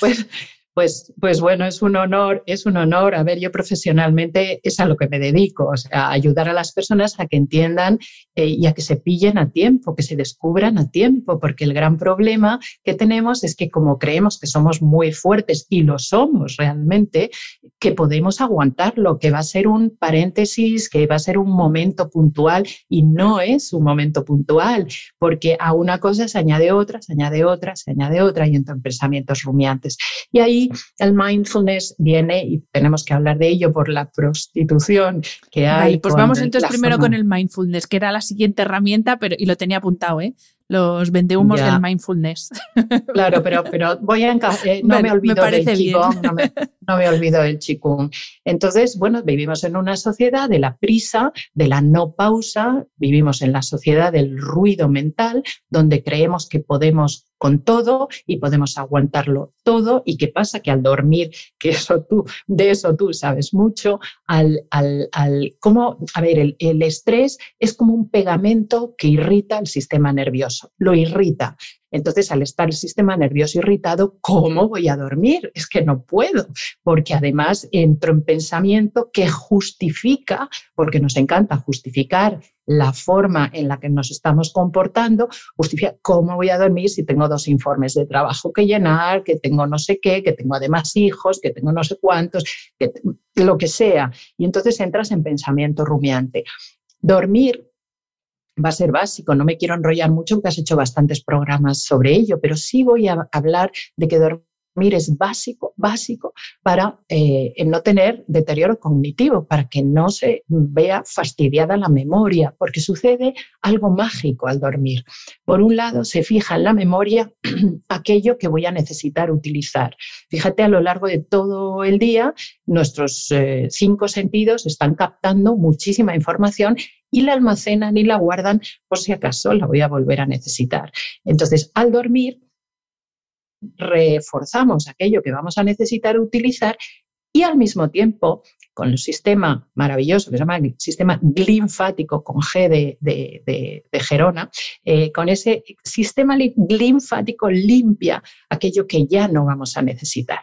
pues, pues, pues bueno, es un honor, es un honor. A ver, yo profesionalmente es a lo que me dedico, o sea, ayudar a las personas a que entiendan eh, y a que se pillen a tiempo, que se descubran a tiempo, porque el gran problema que tenemos es que como creemos que somos muy fuertes y lo somos realmente, que podemos aguantarlo, que va a ser un paréntesis, que va a ser un momento puntual y no es un momento puntual, porque a una cosa se añade otra, se añade otra, se añade otra y entran pensamientos rumiantes. Y ahí el mindfulness viene, y tenemos que hablar de ello por la prostitución que hay. pues vamos entonces primero con el mindfulness, que era la siguiente herramienta, pero, y lo tenía apuntado, ¿eh? los vendehumos del mindfulness. (laughs) Claro, pero, pero voy a eh, no me olvido del Qigong, no me, no me, olvido del Qigong. Entonces, bueno, vivimos en una sociedad de la prisa, de la no pausa, vivimos en la sociedad del ruido mental, donde creemos que podemos con todo y podemos aguantarlo todo. ¿Y qué pasa? Que al dormir, que eso tú, de eso tú sabes mucho, al, al, al cómo, a ver, el, el estrés es como un pegamento que irrita el sistema nervioso, lo irrita. Entonces, al estar el sistema nervioso irritado, ¿cómo voy a dormir? Es que no puedo, porque además entro en pensamiento que justifica, porque nos encanta justificar la forma en la que nos estamos comportando, justifica cómo voy a dormir si tengo dos informes de trabajo que llenar, que tengo no sé qué, que tengo además hijos, que tengo no sé cuántos, que lo que sea. Y entonces entras en pensamiento rumiante. Dormir va a ser básico. No me quiero enrollar mucho porque has hecho bastantes programas sobre ello, pero sí voy a hablar de que dormir es básico, básico para eh, no tener deterioro cognitivo, para que no se vea fastidiada la memoria, porque sucede algo mágico al dormir. Por un lado, se fija en la memoria (clears throat) aquello que voy a necesitar utilizar. Fíjate, a lo largo de todo el día, nuestros eh, cinco sentidos están captando muchísima información y la almacenan y la guardan por si acaso la voy a volver a necesitar. Entonces, al dormir, reforzamos aquello que vamos a necesitar utilizar y al mismo tiempo, con el sistema maravilloso que se llama sistema linfático con G de, Gerona, eh, con ese sistema linfático limpia aquello que ya no vamos a necesitar.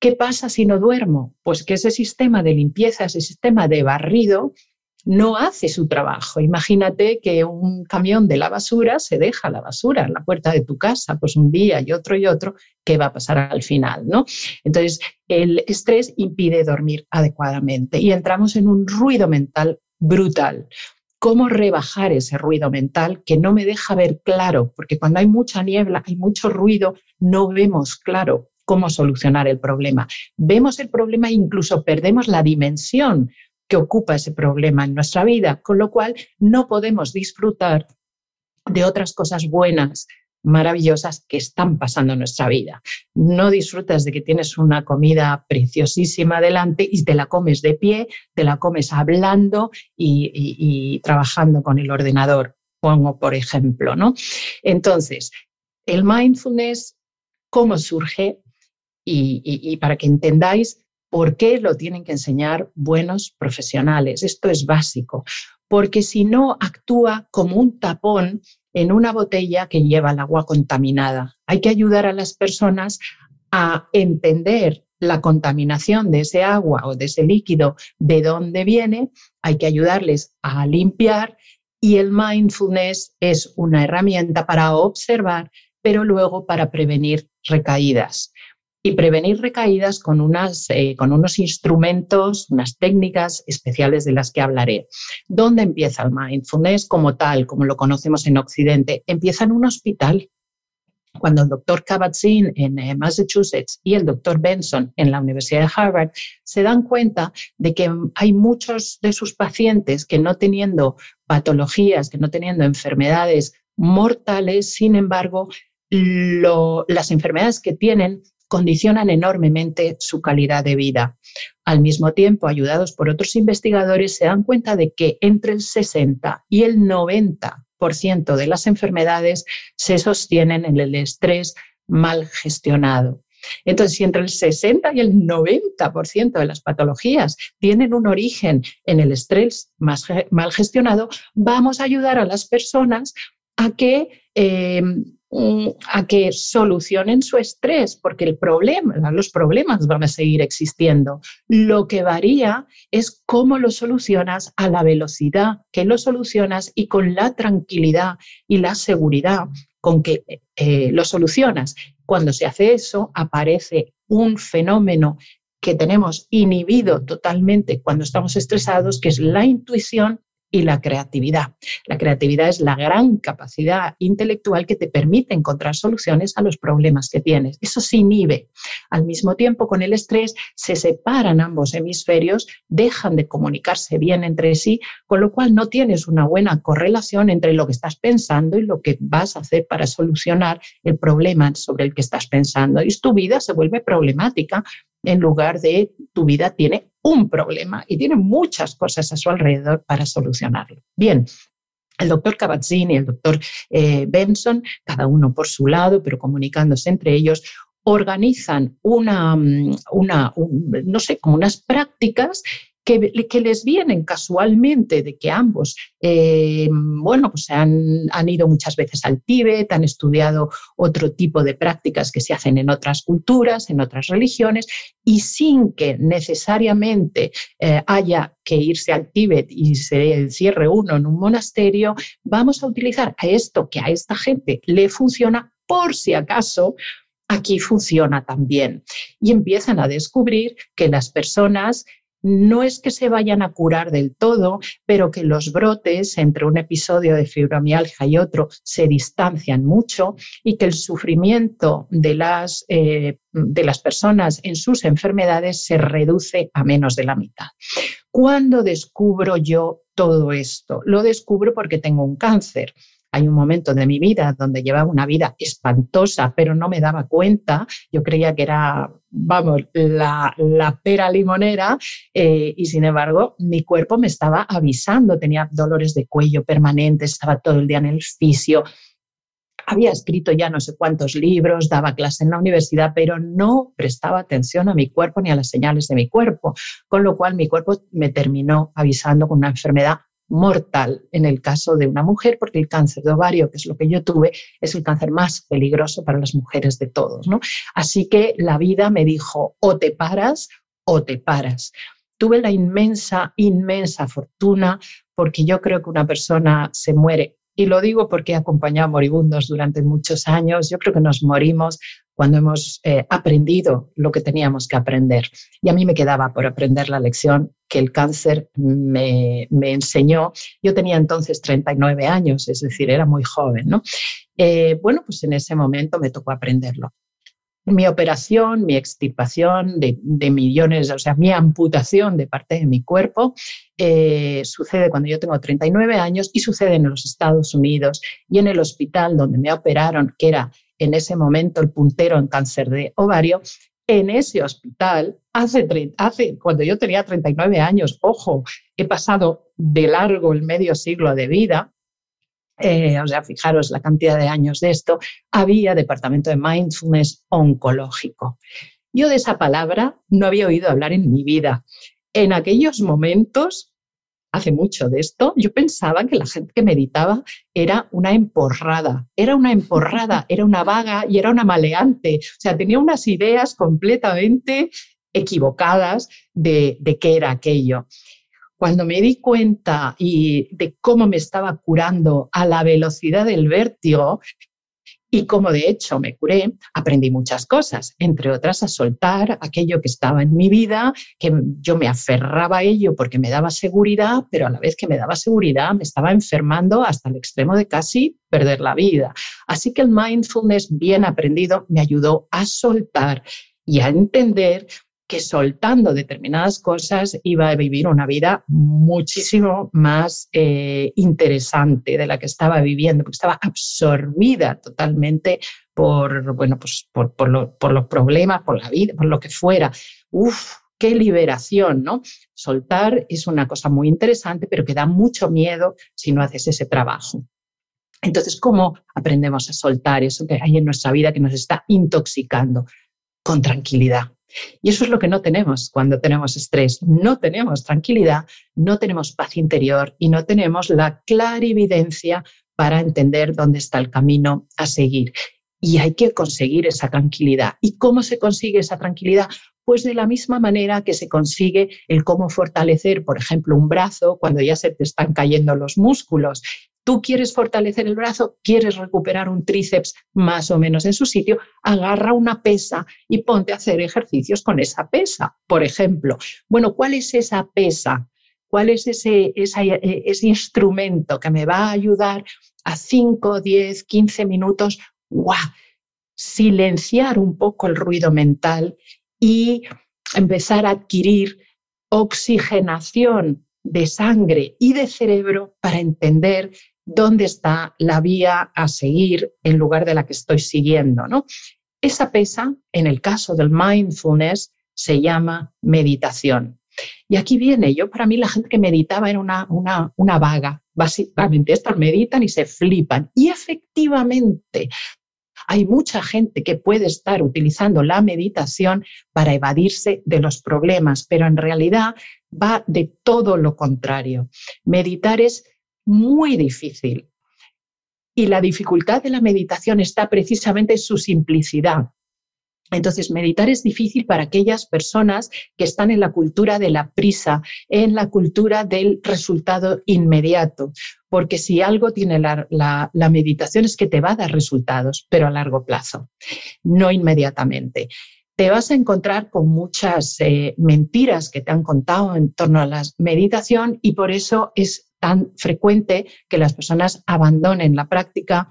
¿Qué pasa si no duermo? Pues que ese sistema de limpieza, ese sistema de barrido, no hace su trabajo. Imagínate que un camión de la basura se deja la basura en la puerta de tu casa, pues un día y otro y otro, ¿qué va a pasar al final? ¿no? Entonces, el estrés impide dormir adecuadamente y entramos en un ruido mental brutal. ¿Cómo rebajar ese ruido mental que no me deja ver claro? Porque cuando hay mucha niebla, hay mucho ruido, no vemos claro cómo solucionar el problema. Vemos el problema e incluso perdemos la dimensión que ocupa ese problema en nuestra vida, con lo cual no podemos disfrutar de otras cosas buenas, maravillosas que están pasando en nuestra vida. No disfrutas de que tienes una comida preciosísima delante y te la comes de pie, te la comes hablando y, trabajando con el ordenador, pongo por ejemplo, ¿no? Entonces, el mindfulness, ¿cómo surge? y para que entendáis por qué lo tienen que enseñar buenos profesionales. Esto es básico, porque si no actúa como un tapón en una botella que lleva el agua contaminada. Hay que ayudar a las personas a entender la contaminación de ese agua o de ese líquido, de dónde viene, hay que ayudarles a limpiar y el mindfulness es una herramienta para observar, pero luego para prevenir recaídas y prevenir recaídas con, unas, eh, con unos instrumentos, unas técnicas especiales de las que hablaré. ¿Dónde empieza el mindfulness como tal, como lo conocemos en Occidente? Empieza en un hospital. Cuando el doctor Kabat-Zinn en eh, Massachusetts y el doctor Benson en la Universidad de Harvard se dan cuenta de que hay muchos de sus pacientes que no teniendo patologías, que no teniendo enfermedades mortales, sin embargo, las enfermedades que tienen condicionan enormemente su calidad de vida. Al mismo tiempo, ayudados por otros investigadores, se dan cuenta de que entre el 60 y el 90% de las enfermedades se sostienen en el estrés mal gestionado. Entonces, si entre el 60 y el 90% de las patologías tienen un origen en el estrés más mal gestionado, vamos a ayudar a las personas a que eh, a que solucionen su estrés, porque el problema, los problemas van a seguir existiendo. Lo que varía es cómo lo solucionas a la velocidad que lo solucionas y con la tranquilidad y la seguridad con que eh, lo solucionas. Cuando se hace eso, aparece un fenómeno que tenemos inhibido totalmente cuando estamos estresados, que es la intuición y la creatividad. La creatividad es la gran capacidad intelectual que te permite encontrar soluciones a los problemas que tienes. Eso se inhibe. Al mismo tiempo, con el estrés se separan ambos hemisferios, dejan de comunicarse bien entre sí, con lo cual no tienes una buena correlación entre lo que estás pensando y lo que vas a hacer para solucionar el problema sobre el que estás pensando. Y tu vida se vuelve problemática en lugar de tu vida tiene un problema y tiene muchas cosas a su alrededor para solucionarlo. Bien, el doctor Kabat-Zinn y el doctor eh, Benson, cada uno por su lado, pero comunicándose entre ellos, organizan una, mm, una no sé, como unas prácticas que, les vienen casualmente de que ambos, eh, bueno, pues han, han, ido muchas veces al Tíbet, han estudiado otro tipo de prácticas que se hacen en otras culturas, en otras religiones, y sin que necesariamente eh, haya que irse al Tíbet y se encierre uno en un monasterio, vamos a utilizar a esto que a esta gente le funciona por si acaso aquí funciona también. Y empiezan a descubrir que las personas no es que se vayan a curar del todo, pero que los brotes entre un episodio de fibromialgia y otro se distancian mucho y que el sufrimiento de las, eh, de las personas en sus enfermedades se reduce a menos de la mitad. ¿Cuándo descubro yo todo esto? Lo descubro porque tengo un cáncer. Hay un momento de mi vida donde llevaba una vida espantosa, pero no me daba cuenta. Yo creía que era, vamos, la, pera limonera eh, y sin embargo mi cuerpo me estaba avisando. Tenía dolores de cuello permanentes, estaba todo el día en el fisio. Había escrito ya no sé cuántos libros, daba clase en la universidad, pero no prestaba atención a mi cuerpo ni a las señales de mi cuerpo, con lo cual mi cuerpo me terminó avisando con una enfermedad mortal en el caso de una mujer, porque el cáncer de ovario, que es lo que yo tuve, es el cáncer más peligroso para las mujeres de todos. ¿no? Así que la vida me dijo, o te paras o te paras. Tuve la inmensa, inmensa fortuna, porque yo creo que una persona se muere y lo digo porque he acompañado a moribundos durante muchos años. Yo creo que nos morimos cuando hemos eh, aprendido lo que teníamos que aprender. Y a mí me quedaba por aprender la lección que el cáncer me, enseñó. Yo tenía entonces 39 años, es decir, era muy joven. ¿no? Eh, bueno, pues en ese momento me tocó aprenderlo. mi operación, mi extirpación de, millones, o sea, mi amputación de parte de mi cuerpo, eh, sucede cuando yo tengo 39 años y sucede en los Estados Unidos y en el hospital donde me operaron, que era en ese momento el puntero en cáncer de ovario, en ese hospital, hace, hace, cuando yo tenía 39 años, ojo, he pasado de largo el medio siglo de vida, eh, o sea, fijaros la cantidad de años de esto, había departamento de mindfulness oncológico. Yo de esa palabra no había oído hablar en mi vida. En aquellos momentos, hace mucho de esto, yo pensaba que la gente que meditaba era una emporrada, era una emporrada, (laughs) era una vaga y era una maleante. O sea, tenía unas ideas completamente equivocadas de, de qué era aquello. Cuando me di cuenta y de cómo me estaba curando a la velocidad del vértigo y cómo de hecho me curé, aprendí muchas cosas, entre otras a soltar aquello que estaba en mi vida, que yo me aferraba a ello porque me daba seguridad, pero a la vez que me daba seguridad me estaba enfermando hasta el extremo de casi perder la vida. Así que el mindfulness bien aprendido me ayudó a soltar y a entender que soltando determinadas cosas iba a vivir una vida muchísimo más eh, interesante de la que estaba viviendo, porque estaba absorbida totalmente por, bueno, pues por, por, los problemas, por la vida, por lo que fuera. Uf, qué liberación, ¿no? Soltar es una cosa muy interesante, pero que da mucho miedo si no haces ese trabajo. Entonces, ¿cómo aprendemos a soltar eso que hay en nuestra vida que nos está intoxicando? Con tranquilidad y eso es lo que no tenemos cuando tenemos estrés. No tenemos tranquilidad, no tenemos paz interior y no tenemos la clarividencia para entender dónde está el camino a seguir. Y hay que conseguir esa tranquilidad. ¿Y cómo se consigue esa tranquilidad? Pues de la misma manera que se consigue el cómo fortalecer, por ejemplo, un brazo cuando ya se te están cayendo los músculos Tú quieres fortalecer el brazo, quieres recuperar un tríceps más o menos en su sitio, agarra una pesa y ponte a hacer ejercicios con esa pesa, por ejemplo. Bueno, ¿cuál es esa pesa? ¿Cuál es ese, ese instrumento que me va a ayudar a 5, 10, 15 minutos? ¡Guau! Silenciar un poco el ruido mental y empezar a adquirir oxigenación de sangre y de cerebro para entender dónde está la vía a seguir en lugar de la que estoy siguiendo. ¿no? Esa pesa, en el caso del mindfulness, se llama meditación. Y aquí viene, yo para mí la gente que meditaba era una, una, una vaga. Básicamente, estas meditan y se flipan. Y efectivamente, hay mucha gente que puede estar utilizando la meditación para evadirse de los problemas, pero en realidad va de todo lo contrario. Meditar es muy difícil. Y la dificultad de la meditación está precisamente en su simplicidad. Entonces, meditar es difícil para aquellas personas que están en la cultura de la prisa, en la cultura del resultado inmediato, porque si algo tiene la, meditación es que te va a dar resultados, pero a largo plazo, no inmediatamente. Te vas a encontrar con muchas eh, mentiras que te han contado en torno a la meditación y por eso es tan frecuente que las personas abandonen la práctica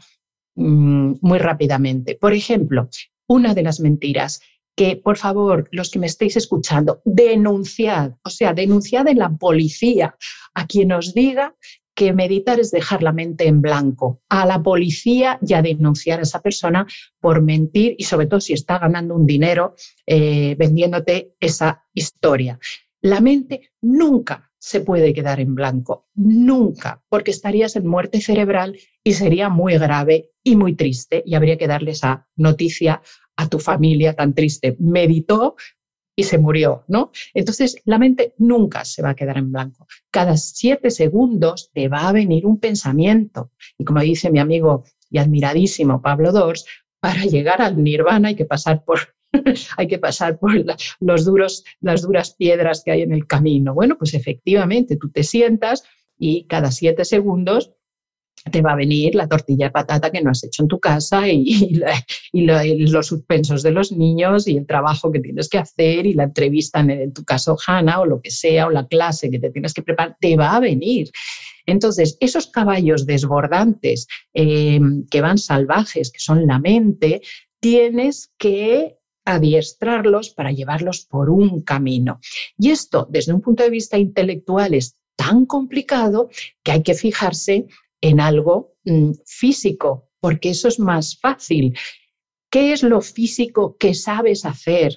mm, muy rápidamente. Por ejemplo, una de las mentiras que, por favor, los que me estéis escuchando, denunciad, o sea, denunciad en la policía a quien os diga que meditar es dejar la mente en blanco, a la policía y a denunciar a esa persona por mentir y sobre todo si está ganando un dinero eh, vendiéndote esa historia. La mente nunca se puede quedar en blanco, nunca, porque estarías en muerte cerebral y sería muy grave y muy triste y habría que darle esa noticia a tu familia tan triste. Meditó y se murió, ¿no? Entonces, la mente nunca se va a quedar en blanco. Cada siete segundos te va a venir un pensamiento. Y como dice mi amigo y admiradísimo Pablo Dors, para llegar al nirvana hay que pasar por (laughs) hay que pasar por los duros, las duras piedras que hay en el camino. Bueno, pues efectivamente, tú te sientas y cada siete segundos te va a venir la tortilla de patata que no has hecho en tu casa y, los suspensos de los niños y el trabajo que tienes que hacer y la entrevista, en, tu caso, Hanna, o lo que sea, o la clase que te tienes que preparar, te va a venir. Entonces, esos caballos desbordantes eh, que van salvajes, que son la mente, tienes que adiestrarlos para llevarlos por un camino. Y esto, desde un punto de vista intelectual, es tan complicado que hay que fijarse en algo mm, físico, porque eso es más fácil. ¿Qué es lo físico que sabes hacer?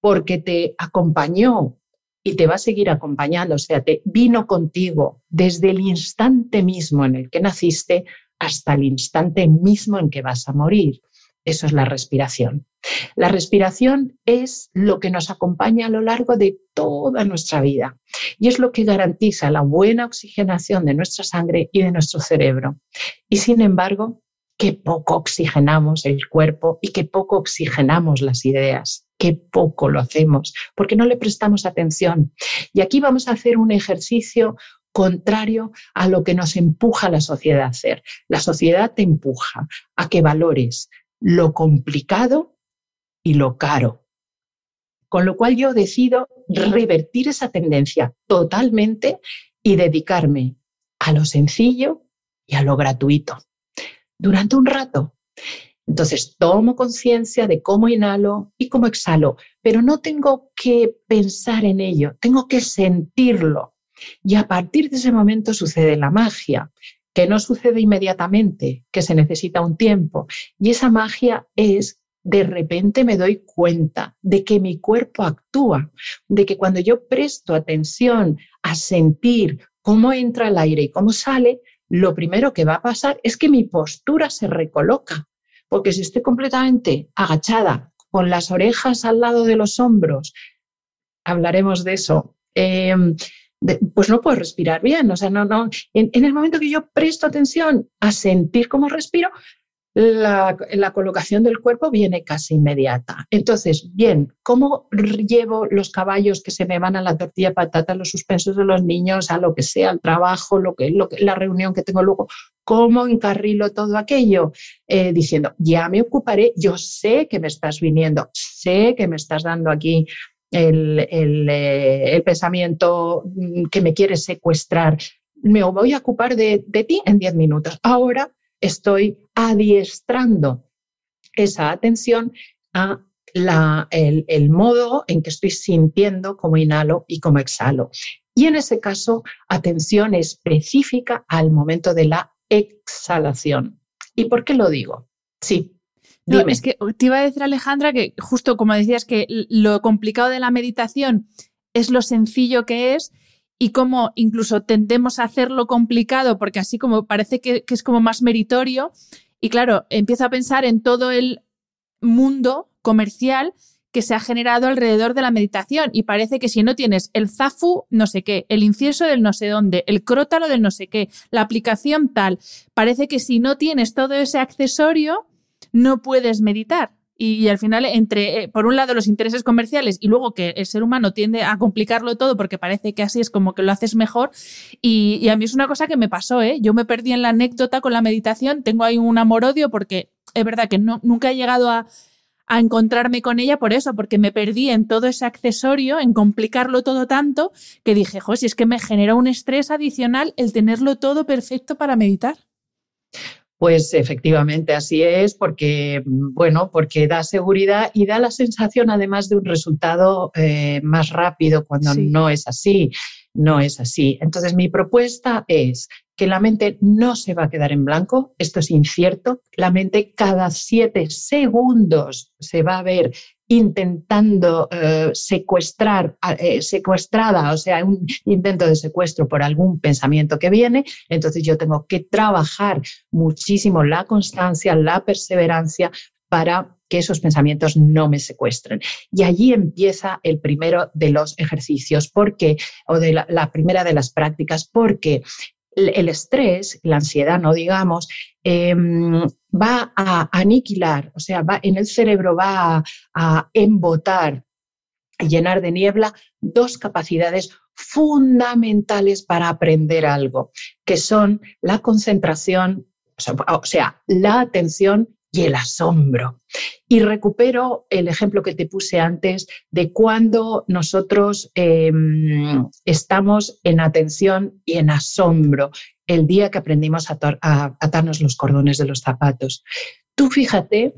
Porque te acompañó y te va a seguir acompañando, o sea, te vino contigo desde el instante mismo en el que naciste hasta el instante mismo en que vas a morir. Eso es la respiración. La respiración es lo que nos acompaña a lo largo de toda nuestra vida y es lo que garantiza la buena oxigenación de nuestra sangre y de nuestro cerebro. Y sin embargo, qué poco oxigenamos el cuerpo y qué poco oxigenamos las ideas, qué poco lo hacemos, porque no le prestamos atención. Y aquí vamos a hacer un ejercicio contrario a lo que nos empuja la sociedad a hacer. La sociedad te empuja a que valores lo complicado y lo caro. Con lo cual yo decido revertir esa tendencia totalmente y dedicarme a lo sencillo y a lo gratuito durante un rato. Entonces tomo conciencia de cómo inhalo y cómo exhalo, pero no tengo que pensar en ello, tengo que sentirlo. Y a partir de ese momento sucede la magia que no sucede inmediatamente, que se necesita un tiempo. Y esa magia es, de repente me doy cuenta de que mi cuerpo actúa, de que cuando yo presto atención a sentir cómo entra el aire y cómo sale, lo primero que va a pasar es que mi postura se recoloca. Porque si estoy completamente agachada, con las orejas al lado de los hombros, hablaremos de eso. Pues no puedo respirar bien. O sea, no, no. En, el momento que yo presto atención a sentir cómo respiro, la, colocación del cuerpo viene casi inmediata. Entonces, bien, ¿cómo llevo los caballos que se me van a la tortilla patata, los suspensos de los niños, a lo que sea, al trabajo, lo que, lo que, la reunión que tengo luego? ¿Cómo encarrilo todo aquello? Eh, diciendo, ya me ocuparé, yo sé que me estás viniendo, sé que me estás dando aquí eh, el, pensamiento mm, que me quiere secuestrar. Me voy a ocupar de, ti en 10 minutos. Ahora estoy adiestrando esa atención a el, el, modo en que estoy sintiendo cómo inhalo y cómo exhalo. Y en ese caso, atención específica al momento de la exhalación. ¿Y por qué lo digo? Sí, no, es que te iba a decir Alejandra que justo como decías que lo complicado de la meditación es lo sencillo que es y cómo incluso tendemos a hacerlo complicado porque así como parece que, que es como más meritorio y claro, empiezo a pensar en todo el mundo comercial que se ha generado alrededor de la meditación y parece que si no tienes el zafu no sé qué, el incienso del no sé dónde, el crótalo del no sé qué, la aplicación tal, parece que si no tienes todo ese accesorio no puedes meditar. Y, al final, entre, eh, por un lado, los intereses comerciales y luego que el ser humano tiende a complicarlo todo porque parece que así es como que lo haces mejor. Y, a mí es una cosa que me pasó, ¿eh? Yo me perdí en la anécdota con la meditación, tengo ahí un amor-odio porque es verdad que no, nunca he llegado a, encontrarme con ella por eso, porque me perdí en todo ese accesorio, en complicarlo todo tanto, que dije, jo, si es que me generó un estrés adicional el tenerlo todo perfecto para meditar. Pues efectivamente así es, porque bueno, porque da seguridad y da la sensación además de un resultado eh, más rápido cuando no es así, no es así. Entonces mi propuesta es que la mente no se va a quedar en blanco, esto es incierto, la mente cada siete segundos se va a ver intentando eh, secuestrar, eh, secuestrada, o sea, un intento de secuestro por algún pensamiento que viene, entonces yo tengo que trabajar muchísimo la constancia, la perseverancia para que esos pensamientos no me secuestren. Y allí empieza el primero de los ejercicios, porque, o de la primera de las prácticas, porque el estrés, la ansiedad, no digamos, em, va a aniquilar, o sea, va, en el cerebro va a, embotar y llenar de niebla dos capacidades fundamentales para aprender algo, que son la concentración, o sea, la atención y el asombro. Y recupero el ejemplo que te puse antes de cuando nosotros em, estamos en atención y en asombro el día que aprendimos a, atarnos los cordones de los zapatos. Tú fíjate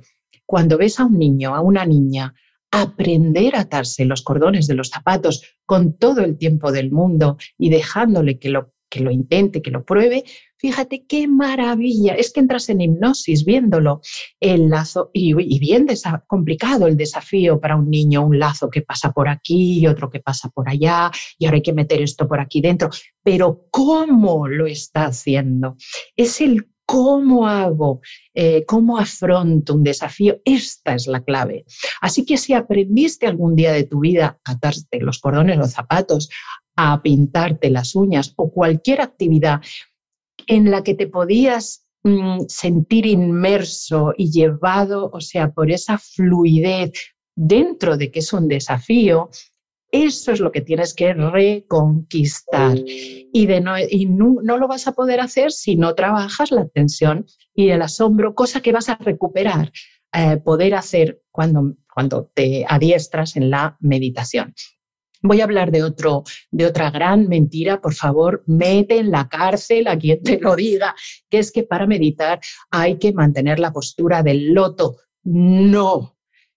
cuando ves a un niño, a una niña, aprender a atarse los cordones de los zapatos con todo el tiempo del mundo y dejándole que lo, que lo intente, que lo pruebe, fíjate qué maravilla. Es que entras en hipnosis viéndolo, el lazo, y, bien complicado el desafío para un niño, un lazo que pasa por aquí y otro que pasa por allá, y ahora hay que meter esto por aquí dentro. Pero ¿cómo lo está haciendo? Es el ¿Cómo hago? Eh, ¿Cómo afronto un desafío? Esta es la clave. Así que si aprendiste algún día de tu vida a atarte los cordones, los zapatos, a pintarte las uñas o cualquier actividad en la que te podías mm, sentir inmerso y llevado, o sea, por esa fluidez dentro de que es un desafío, eso es lo que tienes que reconquistar. Y, de no, no, lo vas a poder hacer si no trabajas la tensión y el asombro, cosa que vas a recuperar, eh, poder hacer cuando, cuando te adiestras en la meditación. Voy a hablar de, otro, de otra gran mentira, por favor, mete en la cárcel a quien te lo diga, que es que para meditar hay que mantener la postura del loto. No,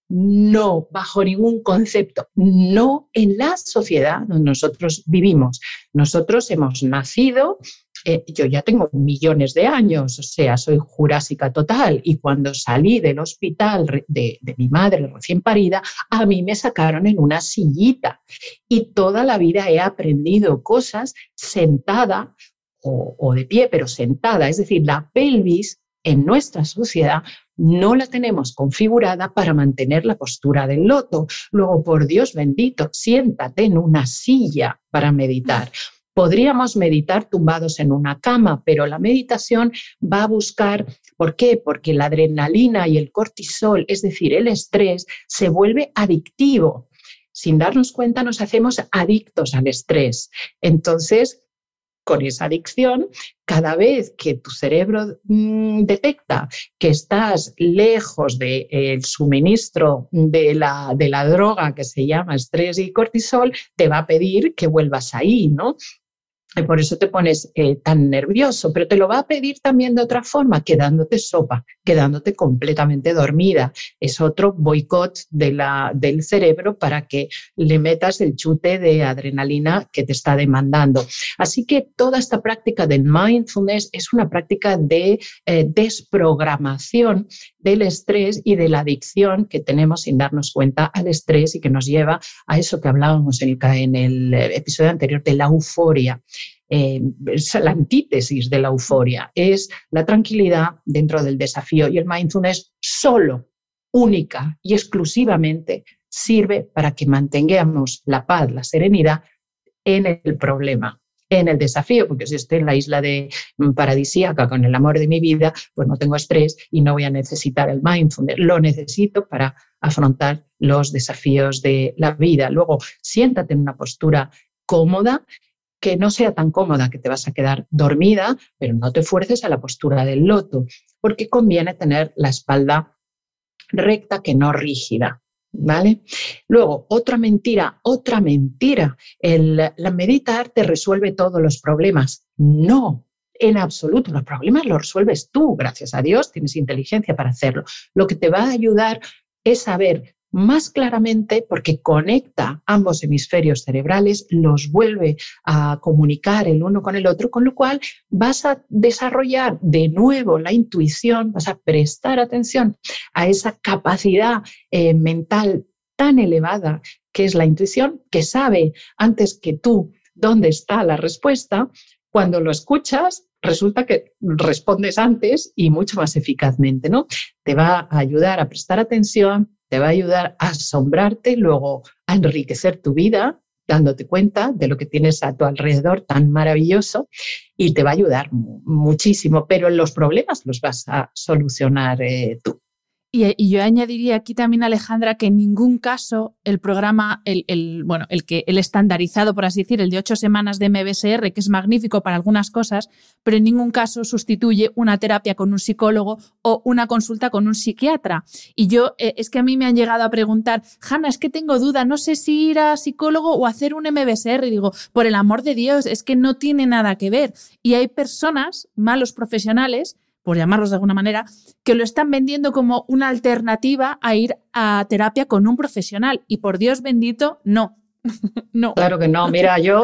no, bajo ningún concepto, no en la sociedad donde nosotros vivimos. Nosotros hemos nacido, eh, yo ya tengo millones de años, o sea, soy jurásica total, y cuando salí del hospital de, mi madre recién parida, a mí me sacaron en una sillita y toda la vida he aprendido cosas sentada o de pie, pero sentada, es decir, la pelvis en nuestra sociedad no la tenemos configurada para mantener la postura del loto. Luego, por Dios bendito, siéntate en una silla para meditar. Podríamos meditar tumbados en una cama, pero la meditación va a buscar, ¿por qué? Porque la adrenalina y el cortisol, es decir, el estrés, se vuelve adictivo. Sin darnos cuenta nos hacemos adictos al estrés. Entonces, con esa adicción, cada vez que tu cerebro mm, detecta que estás lejos del suministro de la, de la droga que se llama estrés y cortisol, te va a pedir que vuelvas ahí, ¿no? Y por eso te pones eh, tan nervioso, pero te lo va a pedir también de otra forma, quedándote sopa, quedándote completamente dormida. Es otro boicot de del cerebro para que le metas el chute de adrenalina que te está demandando. Así que toda esta práctica del mindfulness es una práctica de eh, desprogramación del estrés y de la adicción que tenemos sin darnos cuenta al estrés y que nos lleva a eso que hablábamos en el, en el episodio anterior de la euforia. Eh, es la antítesis de la euforia, es la tranquilidad dentro del desafío y el mindfulness solo, única y exclusivamente sirve para que mantengamos la paz, la serenidad en el problema en el desafío, porque si estoy en la isla de mm, paradisíaca con el amor de mi vida, pues no tengo estrés y no voy a necesitar el mindfulness. Lo necesito para afrontar los desafíos de la vida. Luego, siéntate en una postura cómoda, que no sea tan cómoda que te vas a quedar dormida, pero no te fuerces a la postura del loto, porque conviene tener la espalda recta que no rígida. ¿Vale? Luego, otra mentira, otra mentira. El, la meditar te resuelve todos los problemas. No, en absoluto. Los problemas los resuelves tú, gracias a Dios, tienes inteligencia para hacerlo. Lo que te va a ayudar es saber más claramente porque conecta ambos hemisferios cerebrales, los vuelve a comunicar el uno con el otro, con lo cual vas a desarrollar de nuevo la intuición, vas a prestar atención a esa capacidad eh, mental tan elevada que es la intuición, que sabe antes que tú dónde está la respuesta, cuando lo escuchas, resulta que respondes antes y mucho más eficazmente, ¿no? Te va a ayudar a prestar atención, te va a ayudar a asombrarte, luego a enriquecer tu vida, dándote cuenta de lo que tienes a tu alrededor tan maravilloso y te va a ayudar muchísimo, pero los problemas los vas a solucionar eh, tú. Y, yo añadiría aquí también, Alejandra, que en ningún caso el programa, el, bueno, el que el estandarizado, por así decir, el de ocho semanas de MBSR, que es magnífico para algunas cosas, pero en ningún caso sustituye una terapia con un psicólogo o una consulta con un psiquiatra. Y yo, eh, es que a mí me han llegado a preguntar, Hanna, es que tengo duda, no sé si ir a psicólogo o hacer un MBSR. Y digo, por el amor de Dios, es que no tiene nada que ver. Y hay personas, malos profesionales, por llamarlos de alguna manera, que lo están vendiendo como una alternativa a ir a terapia con un profesional. Y por Dios bendito, no. (laughs) no. Claro que no. Mira, (laughs) yo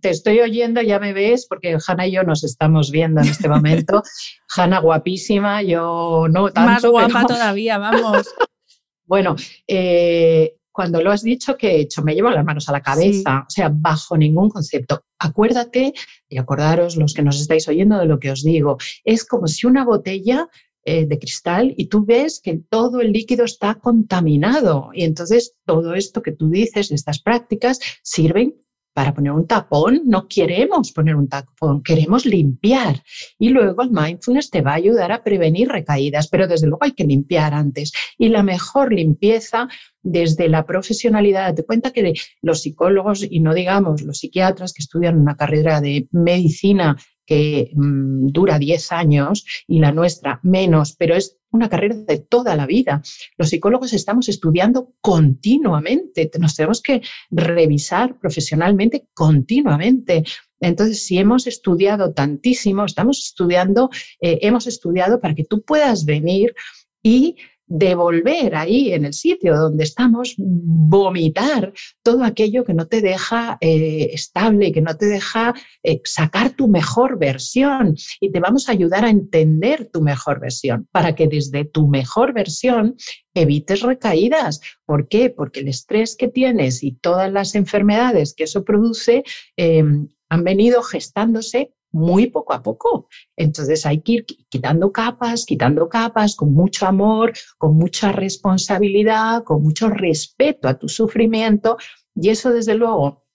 te estoy oyendo, ya me ves, porque Hanna y yo nos estamos viendo en este momento. (laughs) Hanna guapísima, yo no tanto. Más guapa todavía, vamos. bueno, eh, cuando lo has dicho, que he hecho? Me llevo las manos a la cabeza, o sea, bajo ningún concepto. Acuérdate y acordaros los que nos estáis oyendo de lo que os digo. Es como si una botella eh, de cristal y tú ves que todo el líquido está contaminado. Y entonces todo esto que tú dices, estas prácticas, sirven para poner un tapón, no queremos poner un tapón, queremos limpiar. Y luego el mindfulness te va a ayudar a prevenir recaídas, pero desde luego hay que limpiar antes. Y la mejor limpieza desde la profesionalidad, te cuenta que los psicólogos y no digamos los psiquiatras que estudian una carrera de medicina que mm, dura 10 años y la nuestra menos, pero es una carrera de toda la vida. Los psicólogos estamos estudiando continuamente, nos tenemos que revisar profesionalmente continuamente. Entonces, si hemos estudiado tantísimo, estamos estudiando, eh, hemos estudiado para que tú puedas venir y devolver ahí en el sitio donde estamos, vomitar todo aquello que no te deja eh, estable, que no te deja eh, sacar tu mejor versión y te vamos a ayudar a entender tu mejor versión para que desde tu mejor versión evites recaídas. ¿Por qué? Porque el estrés que tienes y todas las enfermedades que eso produce eh, han venido gestándose muy poco a poco. Entonces hay que ir quitando capas, quitando capas, con mucho amor, con mucha responsabilidad, con mucho respeto a tu sufrimiento. Y eso, desde luego,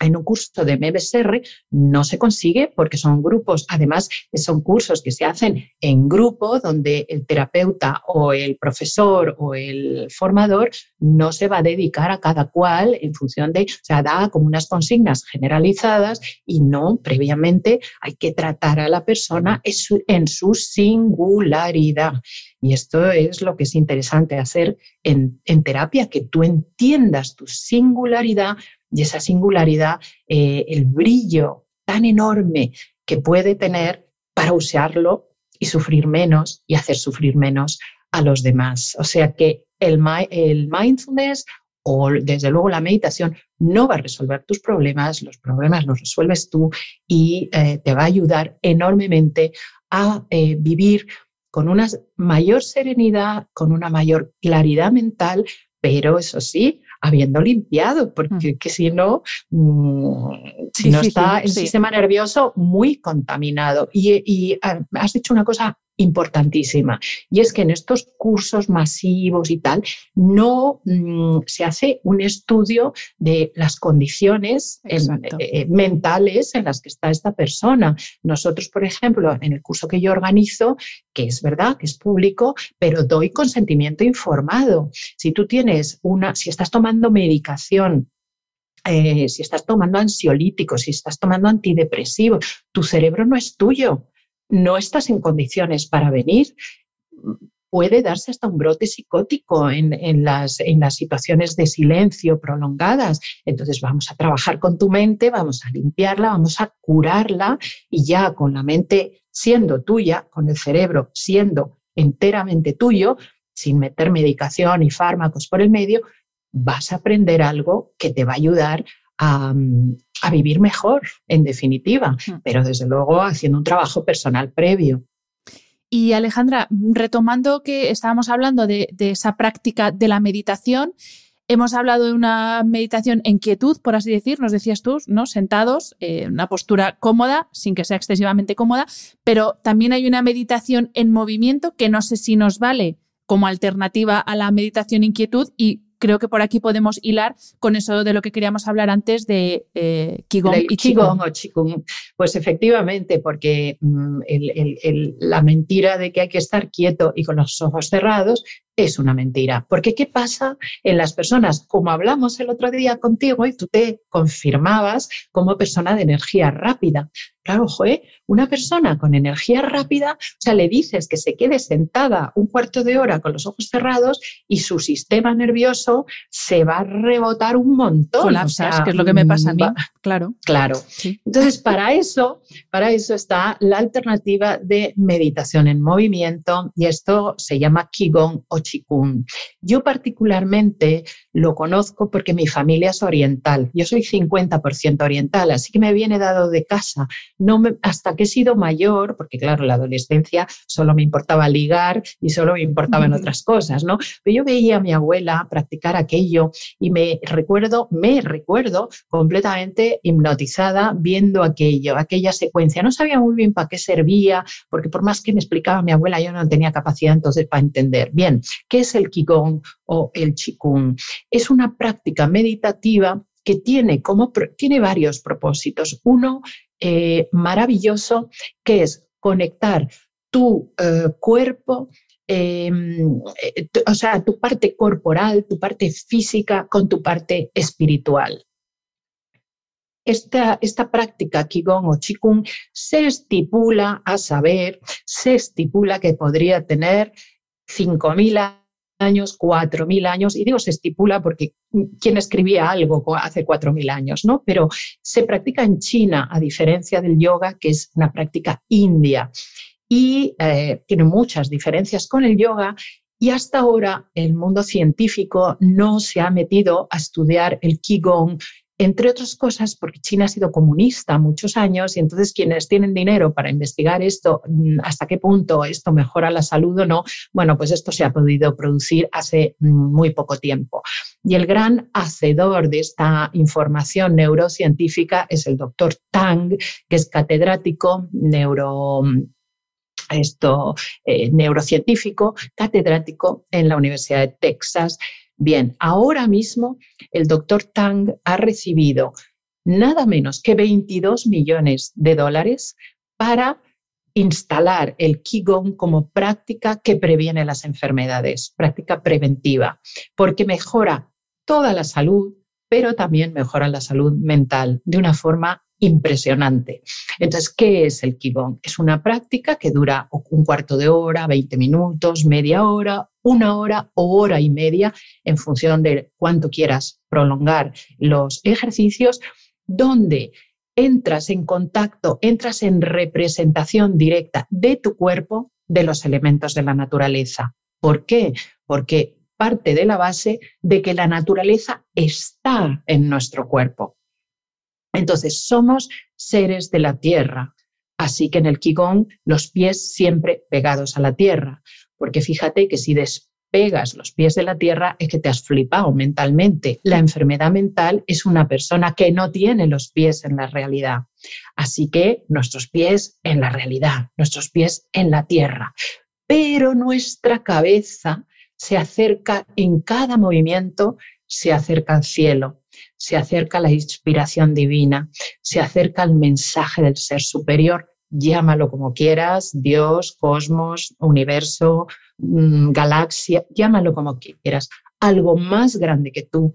en un curso de MBSR no se consigue porque son grupos, además son cursos que se hacen en grupo donde el terapeuta o el profesor o el formador no se va a dedicar a cada cual en función de, o sea, da como unas consignas generalizadas y no previamente hay que tratar a la persona en su singularidad. Y esto es lo que es interesante hacer en, en terapia, que tú entiendas tu singularidad y esa singularidad, eh, el brillo tan enorme que puede tener para usarlo y sufrir menos y hacer sufrir menos a los demás. O sea que el, el mindfulness o desde luego la meditación no va a resolver tus problemas, los problemas los resuelves tú y eh, te va a ayudar enormemente a eh, vivir con una mayor serenidad, con una mayor claridad mental, pero eso sí, habiendo limpiado, porque que si no, mm, si no está el sistema nervioso muy contaminado. Y, y ah, has dicho una cosa importantísima. Y es que en estos cursos masivos y tal, no mm, se hace un estudio de las condiciones eh, mentales en las que está esta persona. Nosotros, por ejemplo, en el curso que yo organizo, que es verdad, que es público, pero doy consentimiento informado. Si tú tienes una, si estás tomando medicación eh, si estás tomando ansiolíticos, si estás tomando antidepresivos, tu cerebro no es tuyo no estás en condiciones para venir, puede darse hasta un brote psicótico en, las, en, las, situaciones de silencio prolongadas. Entonces vamos a trabajar con tu mente, vamos a limpiarla, vamos a curarla y ya con la mente siendo tuya, con el cerebro siendo enteramente tuyo, sin meter medicación y fármacos por el medio, vas a aprender algo que te va a ayudar a, vivir mejor, en definitiva, mm. pero desde luego haciendo un trabajo personal previo. Y Alejandra, retomando que estábamos hablando de, esa práctica de la meditación, hemos hablado de una meditación en quietud, por así decir, nos decías tú, ¿no? Sentados, en una postura cómoda, sin que sea excesivamente cómoda, pero también hay una meditación en movimiento que no sé si nos vale como alternativa a la meditación en quietud y creo que por aquí podemos hilar con eso de lo que queríamos hablar antes de eh, Qigong y Qigong. o Qigong. Pues efectivamente, porque mm, la mentira de que hay que estar quieto y con los ojos cerrados es una mentira. Porque ¿qué pasa en las personas? Como hablamos el otro día contigo y tú te confirmabas como persona de energía rápida. Claro, joe, una persona con energía rápida, o sea, le dices que se quede sentada un cuarto de hora con los ojos cerrados y su sistema nervioso se va a rebotar un montón. Colapsas, que es lo que me pasa a mí, claro. Claro. Entonces, para eso, para eso está la alternativa de meditación en movimiento y esto se llama Qigong o Qigong. Yo particularmente lo conozco porque mi familia es oriental. Yo soy 50% oriental, así que me viene dado de casa no hasta que he sido mayor, porque claro, la adolescencia solo me importaba ligar y solo me importaban otras cosas, ¿no? Pero yo veía a mi abuela practicar aquello y me recuerdo, me recuerdo completamente hipnotizada viendo aquello, aquella secuencia. No sabía muy bien para qué servía, porque por más que me explicaba mi abuela, yo no tenía capacidad entonces para entender. Bien, ¿qué es el Qigong o el Qigong? Es una práctica meditativa que tiene, como, tiene varios propósitos. Uno eh, maravilloso que es conectar tu eh, cuerpo, em, eh, o sea, tu parte corporal, tu parte física con tu parte espiritual. Esta, esta, práctica Qigong o Qigong se estipula a saber, se estipula que podría tener 5.000 años años, 4.000 años, y digo se estipula porque quien escribía algo hace 4.000 años, ¿no? Pero se practica en China, a diferencia del yoga, que es una práctica india, y eh, tiene muchas diferencias con el yoga. Y hasta ahora el mundo científico no se ha metido a estudiar el Qigong entre otras cosas porque China ha sido comunista muchos años y entonces quienes tienen dinero para investigar esto, mm, hasta qué punto esto mejora la salud o no, bueno, pues esto se ha podido producir hace mm, muy poco tiempo. Y el gran hacedor de esta información neurocientífica es el doctor Tang, que es catedrático neuro esto, eh, neurocientífico, catedrático en la Universidad de Texas Bien, ahora mismo el doctor Tang ha recibido nada menos que 22 millones de dólares para instalar el Qigong como práctica que previene las enfermedades, práctica preventiva, porque mejora toda la salud, pero también mejora la salud mental de una forma impresionante. Entonces, ¿qué es el Qigong? Es una práctica que dura un cuarto de hora, 20 minutos, media hora, una hora o hora y media, en función de cuánto quieras prolongar los ejercicios, donde entras en contacto, entras en representación directa de tu cuerpo de los elementos de la naturaleza. ¿Por qué? Porque parte de la base de que la naturaleza está en nuestro cuerpo. Entonces, somos seres de la tierra. Así que en el Qigong, los pies siempre pegados a la tierra. Porque fíjate que si despegas los pies de la tierra es que te has flipado mentalmente. La enfermedad mental es una persona que no tiene los pies en la realidad. Así que nuestros pies en la realidad, nuestros pies en la tierra. Pero nuestra cabeza se acerca en cada movimiento, se acerca al cielo se acerca la inspiración divina, se acerca el mensaje del ser superior, llámalo como quieras, Dios, cosmos, universo, mm, galaxia, llámalo como quieras, algo más grande que tú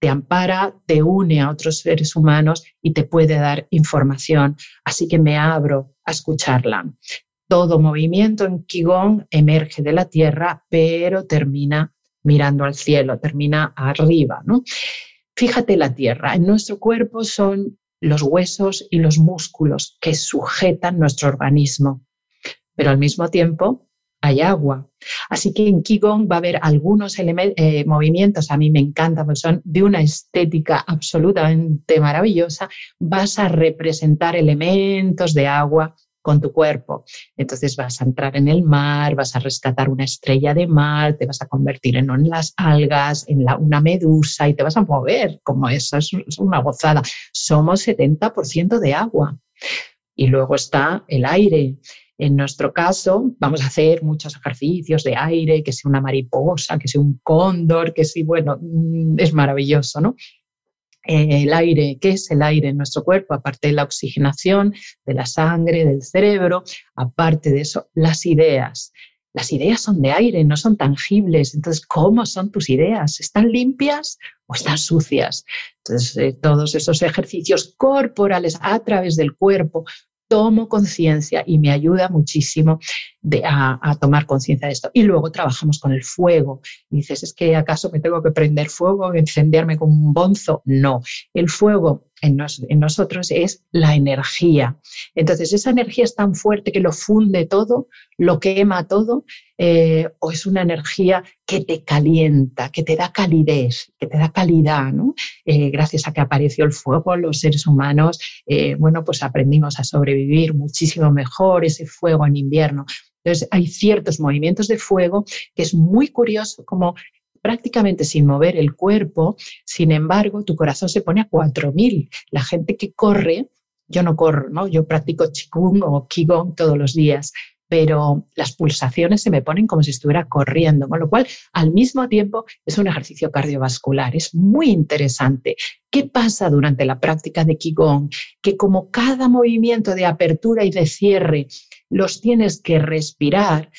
te ampara, te une a otros seres humanos y te puede dar información. Así que me abro a escucharla. Todo movimiento en Qigong emerge de la tierra, pero termina mirando al cielo, termina arriba. ¿no? Fíjate la tierra, en nuestro cuerpo son los huesos y los músculos que sujetan nuestro organismo, pero al mismo tiempo hay agua. Así que en Qigong va a haber algunos eh, movimientos, a mí me encantan, porque son de una estética absolutamente maravillosa. Vas a representar elementos de agua con tu cuerpo. Entonces vas a entrar en el mar, vas a rescatar una estrella de mar, te vas a convertir en, las algas, en una medusa y te vas a mover, como eso es una gozada. Somos 70% de agua. Y luego está el aire. En nuestro caso, vamos a hacer muchos ejercicios de aire, que sea una mariposa, que sea un cóndor, que sí, bueno, mm, es maravilloso, ¿no? El aire, ¿qué es el aire en nuestro cuerpo? Aparte de la oxigenación de la sangre, del cerebro, aparte de eso, las ideas. las ideas son de aire, no son tangibles. Entonces, ¿cómo son tus ideas? ¿Están limpias o están sucias? Entonces, eh, todos esos ejercicios corporales a través del cuerpo, tomo conciencia y me ayuda muchísimo a, tomar conciencia de esto. Y luego trabajamos con el fuego. Dices, ¿es que acaso me tengo que prender fuego, encenderme con un bonzo? No, el fuego en, nosotros es la energía. Entonces, esa energía es tan fuerte que lo funde todo, lo quema todo, eh, o es una energía que te calienta, que te da calidez, que te da calidad. Eh, gracias a que apareció el fuego, los seres humanos, eh, bueno, pues aprendimos a sobrevivir muchísimo mejor ese fuego en invierno. Entonces, hay ciertos movimientos de fuego que es muy curioso como prácticamente sin mover el cuerpo, sin embargo, tu corazón se pone a 4000. La gente que corre, yo no corro, ¿no? Yo practico Qigong o Qigong todos los días, pero las pulsaciones se me ponen como si estuviera corriendo, con lo cual al mismo tiempo es un ejercicio cardiovascular, es muy interesante. ¿Qué pasa durante la práctica de Qigong? Que como cada movimiento de apertura y de cierre los tienes que respirar,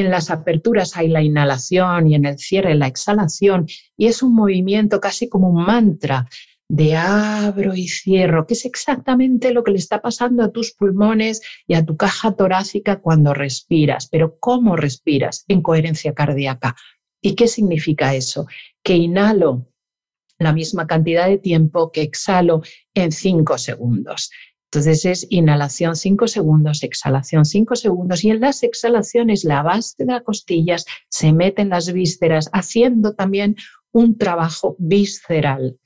en las aperturas hay la inhalación y en el cierre la exhalación y es un movimiento casi como un mantra de abro y cierro, que es exactamente lo que le está pasando a tus pulmones y a tu caja torácica cuando respiras. Pero ¿cómo respiras? En coherencia cardíaca. ¿Y qué significa eso? Que inhalo la misma cantidad de tiempo que exhalo en cinco segundos. Entonces es inhalación 5 segundos, exhalación 5 segundos y en las exhalaciones la base de las costillas se mete en las vísceras haciendo también un trabajo visceral.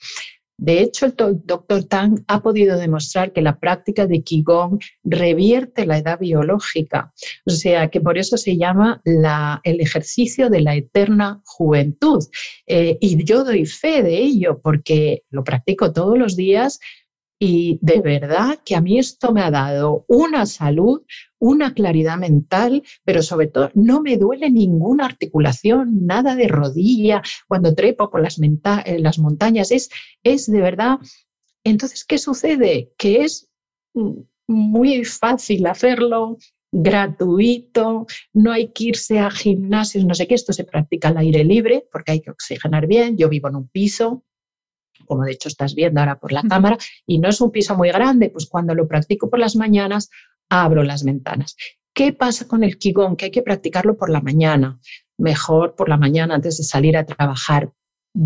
De hecho, el doctor Tang ha podido demostrar que la práctica de Qigong revierte la edad biológica, o sea que por eso se llama el ejercicio de la eterna juventud. Eh, y yo doy fe de ello porque lo practico todos los días y de verdad que a mí esto me ha dado una salud, una claridad mental, pero sobre todo no me duele ninguna articulación, nada de rodilla cuando trepo por las, eh, las montañas. Es, es de verdad. Entonces, ¿qué sucede? Que es muy fácil hacerlo, gratuito, no hay que irse a gimnasios, no sé qué, esto se practica al aire libre porque hay que oxigenar bien. Yo vivo en un piso, como de hecho estás viendo ahora por la cámara, y no es un piso muy grande, pues cuando lo practico por las mañanas, abro las ventanas. ¿Qué pasa con el Qigong? Que hay que practicarlo por la mañana, mejor por la mañana antes de salir a trabajar,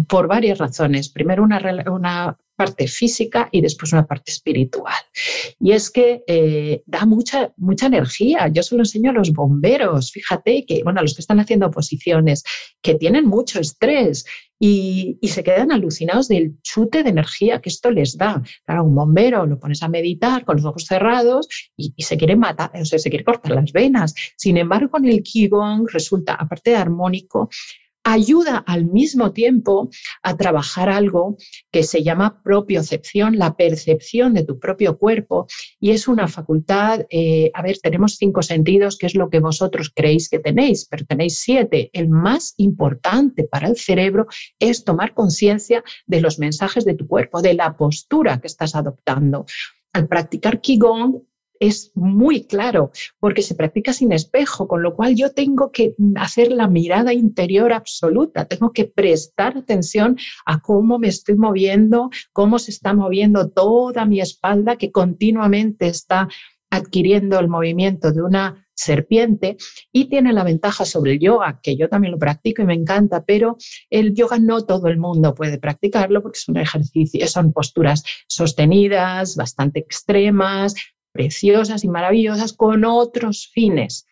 por varias razones. Primero, una, una parte física y después una parte espiritual. Y es que eh, da mucha, mucha energía. Yo se lo enseño a los bomberos, fíjate que, bueno, a los que están haciendo oposiciones, que tienen mucho estrés y, se quedan alucinados del chute de energía que esto les da. Claro, un bombero lo pones a meditar con los ojos cerrados y, y se quiere matar, o sea, se quiere cortar las venas. Sin embargo, con el Qigong resulta, aparte de armónico, ayuda al mismo tiempo a trabajar algo que se llama propiocepción, la percepción de tu propio cuerpo, y es una facultad, eh, a ver, tenemos cinco sentidos, que es lo que vosotros creéis que tenéis, pero tenéis siete. El más importante para el cerebro es tomar conciencia de los mensajes de tu cuerpo, de la postura que estás adoptando. Al practicar Qigong, es muy claro porque se practica sin espejo, con lo cual yo tengo que hacer la mirada interior absoluta, tengo que prestar atención a cómo me estoy moviendo, cómo se está moviendo toda mi espalda que continuamente está adquiriendo el movimiento de una serpiente y tiene la ventaja sobre el yoga, que yo también lo practico y me encanta, pero el yoga no todo el mundo puede practicarlo porque es un ejercicio, son posturas sostenidas, bastante extremas, preciosas y maravillosas con otros fines.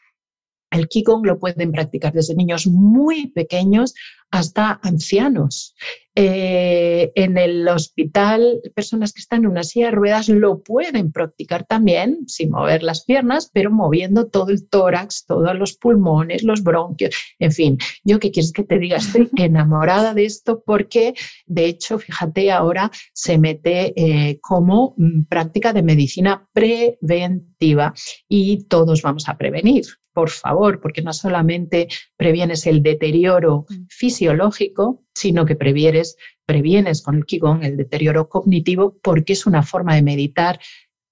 El Qigong lo pueden practicar desde niños muy pequeños hasta ancianos. Eh, en el hospital, personas que están en una silla de ruedas lo pueden practicar también sin mover las piernas, pero moviendo todo el tórax, todos los pulmones, los bronquios, en fin. Yo qué quieres que te diga, estoy (laughs) enamorada de esto porque, de hecho, fíjate, ahora se mete eh, como mm, práctica de medicina preventiva y todos vamos a prevenir por favor, porque no solamente previenes el deterioro mm. fisiológico, sino que previenes, previenes con el Qigong el deterioro cognitivo porque es una forma de meditar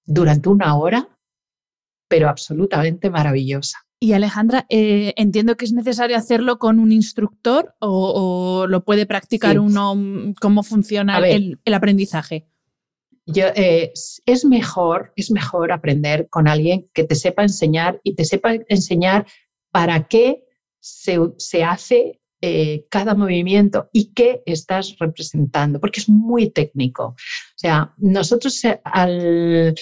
durante una hora, pero absolutamente maravillosa. Y Alejandra, eh, entiendo que es necesario hacerlo con un instructor o, lo puede practicar uno, cómo funciona el, aprendizaje. Eh, es, mejor, es mejor aprender con alguien que te sepa enseñar y te sepa enseñar para qué se, se hace eh, cada movimiento y qué estás representando, porque es muy técnico. O sea, nosotros al,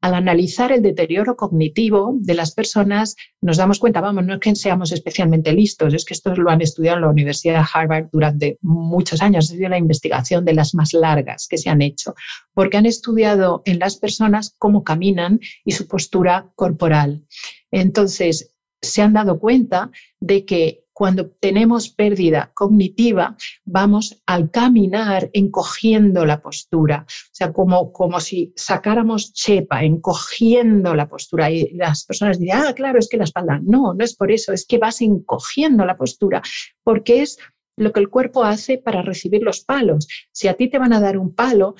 al analizar el deterioro cognitivo de las personas, nos damos cuenta, vamos, no es que seamos especialmente listos, es que esto lo han estudiado en la Universidad de Harvard durante muchos años, ha sido la investigación de las más largas que se han hecho, porque han estudiado en las personas cómo caminan y su postura corporal. Entonces, se han dado cuenta de que cuando tenemos pérdida cognitiva, vamos al caminar encogiendo la postura, o sea, como, como si sacáramos chepa, encogiendo la postura. Y las personas dirán, ah, claro, es que la espalda. No, no es por eso, es que vas encogiendo la postura, porque es lo que el cuerpo hace para recibir los palos. Si a ti te van a dar un palo,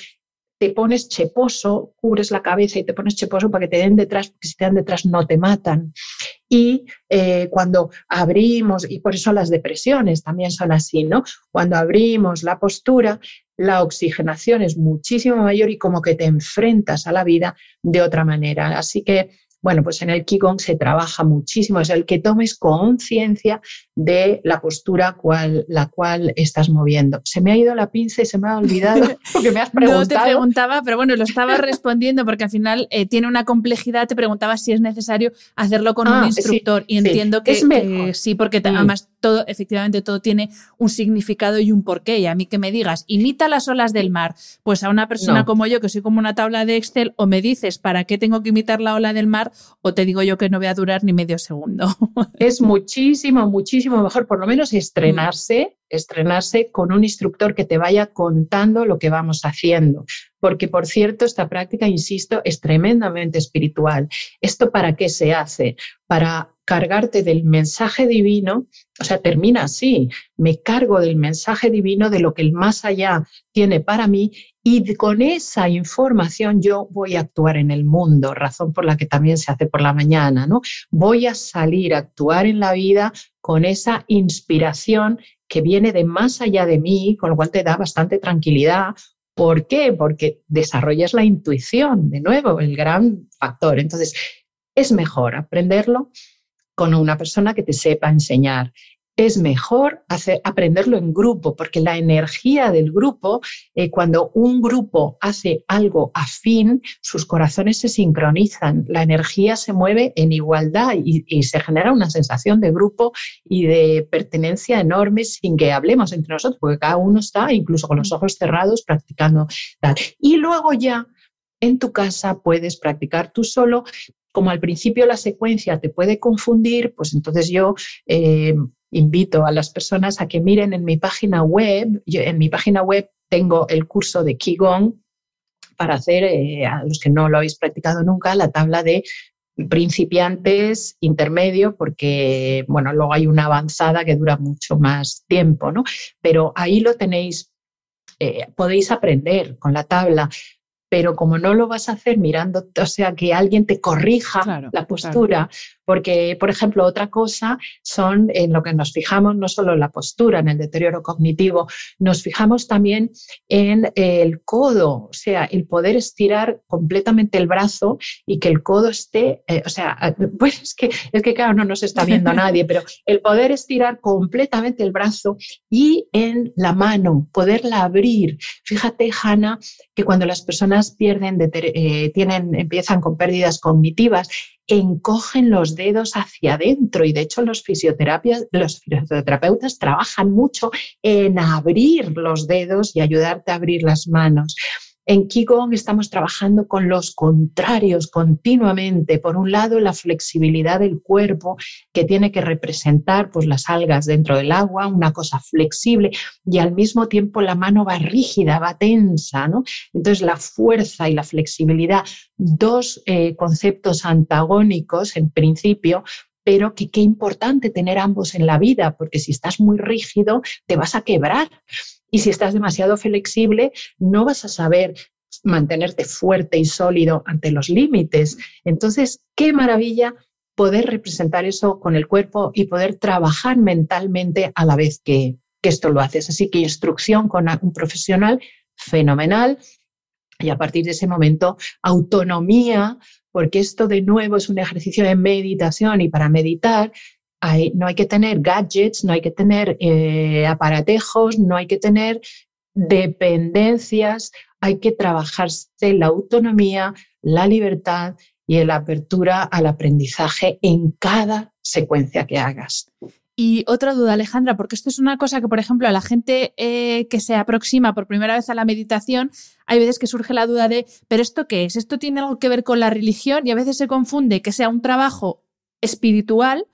te pones cheposo, cubres la cabeza y te pones cheposo para que te den detrás, porque si te dan detrás no te matan. Y eh, cuando abrimos, y por eso las depresiones también son así, ¿no? Cuando abrimos la postura, la oxigenación es muchísimo mayor y como que te enfrentas a la vida de otra manera. Así que bueno, pues en el Qigong se trabaja muchísimo, es el que tomes conciencia de la postura cual, la cual estás moviendo. Se me ha ido la pinza y se me ha olvidado (laughs) (laughs) porque me has preguntado. No te preguntaba, pero bueno, lo estaba respondiendo porque al final eh, tiene una complejidad. Te preguntaba si es necesario hacerlo con un ah, instructor y entiendo que, sí, porque además todo, efectivamente, todo tiene un significado y un porqué. Y a mí que me digas, imita las olas del mar, pues a una persona como yo, que soy como una tabla de Excel, o me dices, ¿para qué tengo que imitar la ola del mar? o te digo yo que no voy a durar ni medio segundo. (laughs) Es muchísimo, muchísimo mejor, por lo menos estrenarse, estrenarse con un instructor que te vaya contando lo que vamos haciendo. Porque, por cierto, esta práctica, insisto, es tremendamente espiritual. ¿Esto para qué se hace? Para cargarte del mensaje divino, o sea, termina así, me cargo del mensaje divino de lo que el más allá tiene para mí y con esa información yo voy a actuar en el mundo, razón por la que también se hace por la mañana, ¿no? Voy a salir a actuar en la vida con esa inspiración que viene de más allá de mí, con lo cual te da bastante tranquilidad. ¿Por qué? Porque desarrollas la intuición, de nuevo, el gran factor. Entonces, es mejor aprenderlo con una persona que te sepa enseñar es mejor hacer, aprenderlo en grupo, porque la energía del grupo, eh, cuando un grupo hace algo afín, sus corazones se sincronizan, la energía se mueve en igualdad y, se genera una sensación de grupo y de pertenencia enorme sin que hablemos entre nosotros, porque cada uno está incluso con los ojos cerrados practicando tal. Y luego ya en tu casa puedes practicar tú solo, como al principio la secuencia te puede confundir, pues entonces yo eh, invito a las personas a que miren en mi página web. en mi página web tengo el curso de Qigong para hacer, eh, a los que no lo habéis practicado nunca, la tabla de principiantes, intermedio, porque, bueno, luego hay una avanzada que dura mucho más tiempo, ¿no? Pero ahí lo tenéis, eh, podéis aprender con la tabla pero como no lo vas a hacer mirando, o sea, que alguien te corrija la postura, porque, por ejemplo, otra cosa son en lo que nos fijamos, no solo en la postura, en el deterioro cognitivo, nos fijamos también en el codo, o sea, el poder estirar completamente el brazo y que el codo esté, eh, o sea, (laughs) pues es que, es que claro, no nos está viendo nadie, pero el poder estirar completamente el brazo y en la mano, poderla abrir. Fíjate, Hanna, que cuando las personas pierden, eh, tienen, empiezan con pérdidas cognitivas, encogen los dedos hacia adentro y de hecho los, fisioterapias, los fisioterapeutas trabajan mucho en abrir los dedos y ayudarte a abrir las manos. En Qigong estamos trabajando con los contrarios continuamente. Por un lado, la flexibilidad del cuerpo que tiene que representar pues, las algas dentro del agua, una cosa flexible, y al mismo tiempo la mano va rígida, va tensa. ¿no? Entonces, la fuerza y la flexibilidad, dos eh, conceptos antagónicos en principio, pero que qué importante tener ambos en la vida, porque si estás muy rígido, te vas a quebrar. Y si estás demasiado flexible, no vas a saber mantenerte fuerte y sólido ante los límites. Entonces, qué maravilla poder representar eso con el cuerpo y poder trabajar mentalmente a la vez que, esto lo haces. Así que instrucción con un profesional fenomenal y a partir de ese momento autonomía, porque esto de nuevo es un ejercicio de meditación y para meditar no hay que tener gadgets, no hay que tener eh, aparatejos, no hay que tener dependencias, hay que trabajarse la autonomía, la libertad y la apertura al aprendizaje en cada secuencia que hagas. Y otra duda, Alejandra, porque esto es una cosa que, por ejemplo, a la gente eh, que se aproxima por primera vez a la meditación, hay veces que surge la duda de, ¿pero esto qué es? ¿Esto tiene algo que ver con la religión? Y a veces se confunde que sea un trabajo espiritual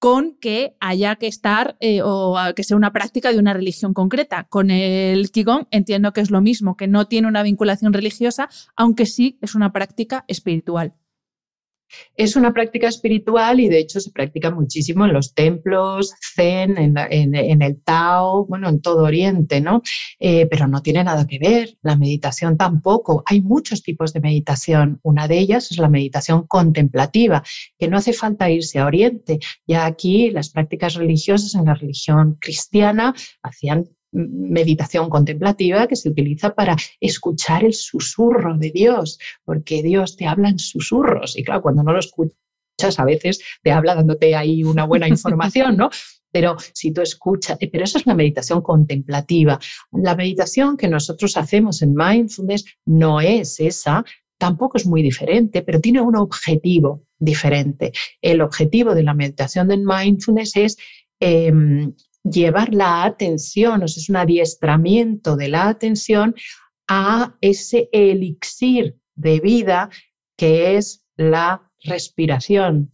con que haya que estar eh, o que sea una práctica de una religión concreta. Con el Qigong entiendo que es lo mismo, que no tiene una vinculación religiosa, aunque sí es una práctica espiritual. Es una práctica espiritual y de hecho se practica muchísimo en los templos, zen, en, el Tao, bueno, en todo Oriente, ¿no? Eh, pero no tiene nada que ver, la meditación tampoco. Hay muchos tipos de meditación. Una de ellas es la meditación contemplativa, que no hace falta irse a Oriente. Ya aquí las prácticas religiosas en la religión cristiana hacían meditación contemplativa que se utiliza para escuchar el susurro de Dios, porque Dios te habla en susurros y claro, cuando no lo escuchas a veces te habla dándote ahí una buena (laughs) información, ¿no? Pero si tú escuchas, pero esa es la meditación contemplativa. La meditación que nosotros hacemos en mindfulness no es esa, tampoco es muy diferente, pero tiene un objetivo diferente. El objetivo de la meditación de mindfulness es em, llevar la atención, o sea, es un adiestramiento de la atención a ese elixir de vida que es la respiración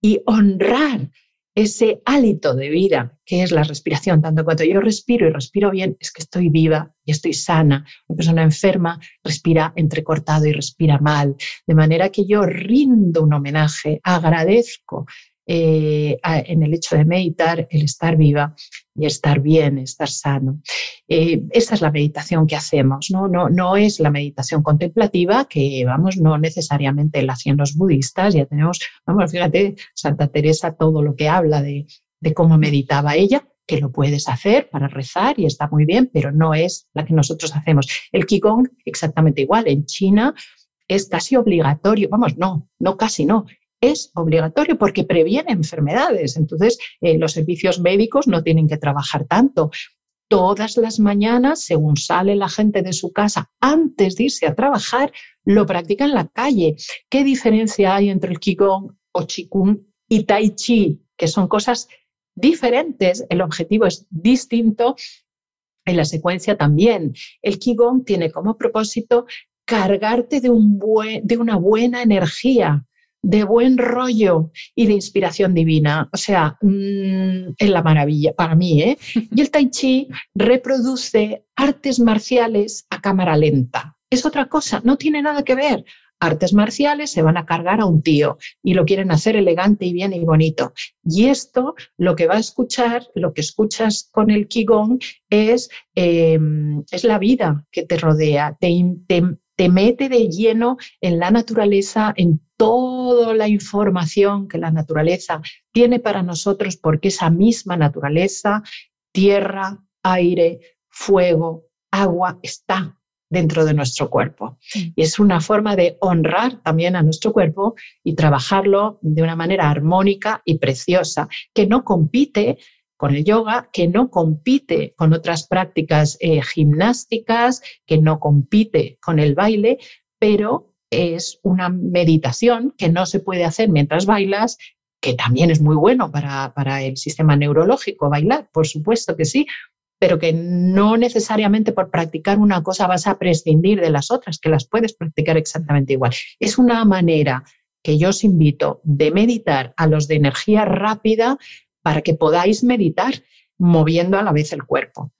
y honrar ese hálito de vida que es la respiración. Tanto cuando yo respiro y respiro bien, es que estoy viva y estoy sana. Una persona enferma respira entrecortado y respira mal. De manera que yo rindo un homenaje, agradezco eh, en el hecho de meditar, el estar viva y estar bien, estar sano. Eh, esa es la meditación que hacemos, ¿no? No, no es la meditación contemplativa que, vamos, no necesariamente la hacían los budistas, ya tenemos, vamos, fíjate, Santa Teresa, todo lo que habla de cómo meditaba ella, que lo puedes hacer para rezar y está muy bien, pero no es la que nosotros hacemos. El Qigong, exactamente igual. En China es casi obligatorio, vamos, no, no casi no, es obligatorio porque previene enfermedades. Entonces, eh, los servicios médicos no tienen que trabajar tanto. Todas las mañanas, según sale la gente de su casa antes de irse a trabajar, lo practica en la calle. ¿Qué diferencia hay entre el Qigong o Qigong y Tai Chi? Que son cosas diferentes, el objetivo es distinto en la secuencia también. El Qigong tiene como propósito cargarte de, un de una buena energía, de buen rollo y de inspiración divina. O sea, mm, es la maravilla para mí. ¿eh? (laughs) Y el tai chi reproduce artes marciales a cámara lenta. Es otra cosa, no tiene nada que ver. Artes marciales se van a cargar a un tío y lo quieren hacer elegante y bien y bonito. Y esto, lo que va a escuchar, lo que escuchas con el Qigong es, em, es la vida que te rodea, te, te, te mete de lleno en la naturaleza, en toda la información que la naturaleza tiene para nosotros, porque esa misma naturaleza, tierra, aire, fuego, agua, está dentro de nuestro cuerpo. Y es una forma de honrar también a nuestro cuerpo y trabajarlo de una manera armónica y preciosa, que no compite con el yoga, que no compite con otras prácticas eh, gimnásticas, que no compite con el baile, pero es una meditación que no se puede hacer mientras bailas, que también es muy bueno para, para el sistema neurológico bailar, por supuesto que sí, pero que no necesariamente por practicar una cosa vas a prescindir de las otras, que las puedes practicar exactamente igual. Es una manera que yo os invito de meditar a los de energía rápida para que podáis meditar moviendo a la vez el cuerpo.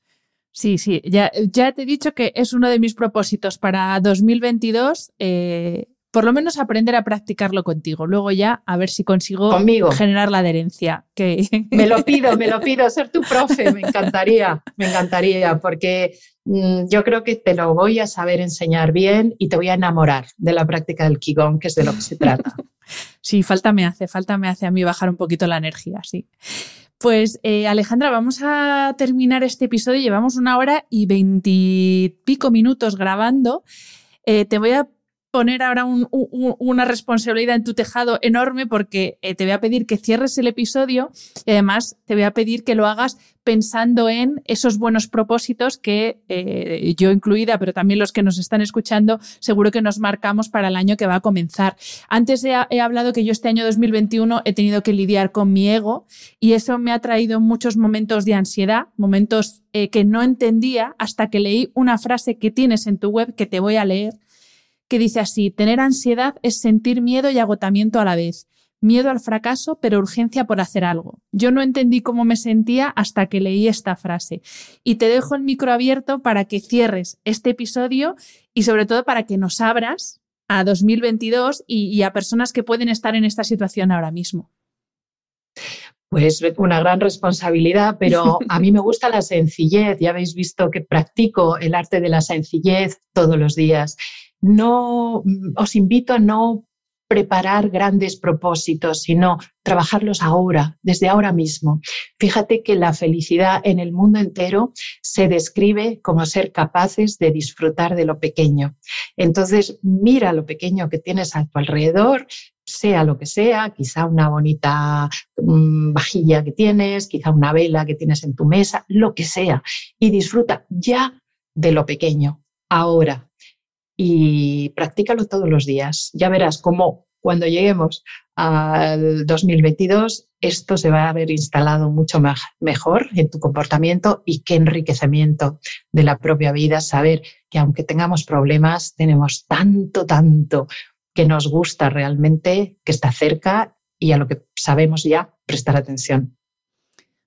Sí, sí, ya, ya te he dicho que es uno de mis propósitos para 2022, eh, por lo menos aprender a practicarlo contigo. Luego ya a ver si consigo generar la adherencia. Que... (laughs) Me lo pido, me lo pido, ser tu profe, me encantaría, me encantaría, porque mm, yo creo que te lo voy a saber enseñar bien y te voy a enamorar de la práctica del Qigong, que es de lo que se trata. (laughs) sí, falta me hace, falta me hace a mí bajar un poquito la energía, sí. Pues eh, Alejandra, vamos a terminar este episodio. Llevamos una hora y veintipico minutos grabando. Eh, te voy a poner ahora una responsabilidad en tu tejado enorme porque eh, te voy a pedir que cierres el episodio y además te voy a pedir que lo hagas pensando en esos buenos propósitos que eh, yo incluida, pero también los que nos están escuchando, seguro que nos marcamos para el año que va a comenzar. Antes he, he hablado que yo este año 2021 he tenido que lidiar con mi ego y eso me ha traído muchos momentos de ansiedad, momentos eh, que no entendía hasta que leí una frase que tienes en tu web que te voy a leer que dice así, tener ansiedad es sentir miedo y agotamiento a la vez, miedo al fracaso, pero urgencia por hacer algo. Yo no entendí cómo me sentía hasta que leí esta frase. Y te dejo el micro abierto para que cierres este episodio y sobre todo para que nos abras a 2022 y, y a personas que pueden estar en esta situación ahora mismo. Pues una gran responsabilidad, pero (laughs) a mí me gusta la sencillez. Ya habéis visto que practico el arte de la sencillez todos los días no mm, os invito a no preparar grandes propósitos, sino trabajarlos ahora, desde ahora mismo. Fíjate que la felicidad en el mundo entero se describe como ser capaces de disfrutar de lo pequeño. Entonces, mira lo pequeño que tienes a tu alrededor, sea lo que sea, quizá una bonita mm, vajilla que tienes, quizá una vela que tienes en tu mesa, lo que sea, y disfruta ya de lo pequeño, ahora, y practícalo todos los días. Ya verás cómo cuando lleguemos al 2022 esto se va a haber instalado mucho mejor en tu comportamiento y qué enriquecimiento de la propia vida saber que aunque tengamos problemas, tenemos tanto, tanto que nos gusta realmente, que está cerca y a lo que sabemos ya prestar atención.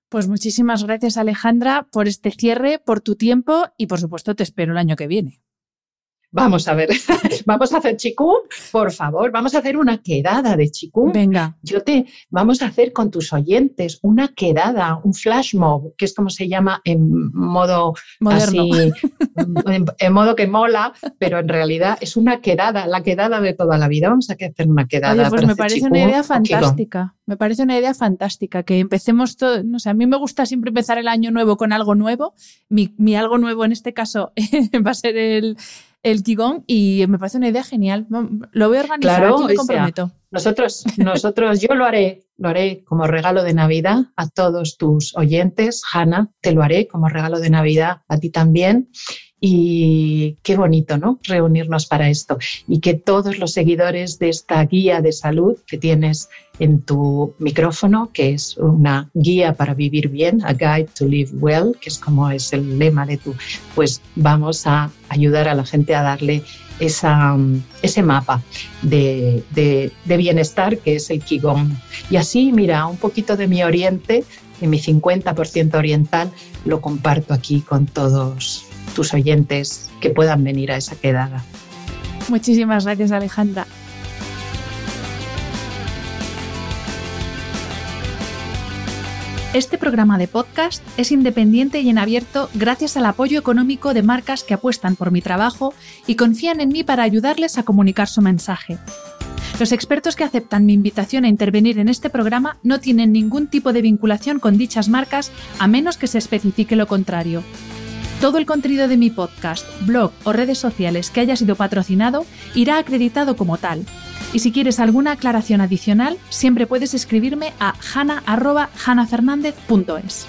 Pues muchísimas gracias Alejandra por este cierre, por tu tiempo y por supuesto te espero el año que viene. Vamos a ver, (laughs) vamos a hacer chikung, por favor, vamos a hacer una quedada de chikung. Venga. Yo te, vamos a hacer con tus oyentes una quedada, un flash mob, que es como se llama en modo Moderno. así, en, modo que mola, pero en realidad es una quedada, la quedada de toda la vida. Vamos a hacer una quedada. pues me parece una idea fantástica. Me parece una idea fantástica que empecemos todo. No sé, a mí me gusta siempre empezar el año nuevo con algo nuevo. Mi, mi algo nuevo en este caso (laughs) va a ser el el Qigong y me parece una idea genial. Lo voy a organizar, claro, aquí me comprometo. nosotros, nosotros, yo lo haré, lo haré como regalo de Navidad a todos tus oyentes. Hanna, te lo haré como regalo de Navidad a ti también. Y qué bonito, ¿no? Reunirnos para esto. Y que todos los seguidores de esta guía de salud que tienes en tu micrófono, que es una guía para vivir bien, a guide to live well, que es como es el lema de tu, pues vamos a ayudar a la gente a darle esa, ese mapa de, de, de bienestar que es el Qigong. Y así, mira, un poquito de mi oriente, de mi 50% oriental, lo comparto aquí con todos tus oyentes que puedan venir a esa quedada. Muchísimas gracias, Alejandra. Este programa de podcast es independiente y en abierto gracias al apoyo económico de marcas que apuestan por mi trabajo y confían en mí para ayudarles a comunicar su mensaje. Los expertos que aceptan mi invitación a intervenir en este programa no tienen ningún tipo de vinculación con dichas marcas a menos que se especifique lo contrario. Todo el contenido de mi podcast, blog o redes sociales que haya sido patrocinado irá acreditado como tal. Y si quieres alguna aclaración adicional, siempre puedes escribirme a hana.hanafernandez.es.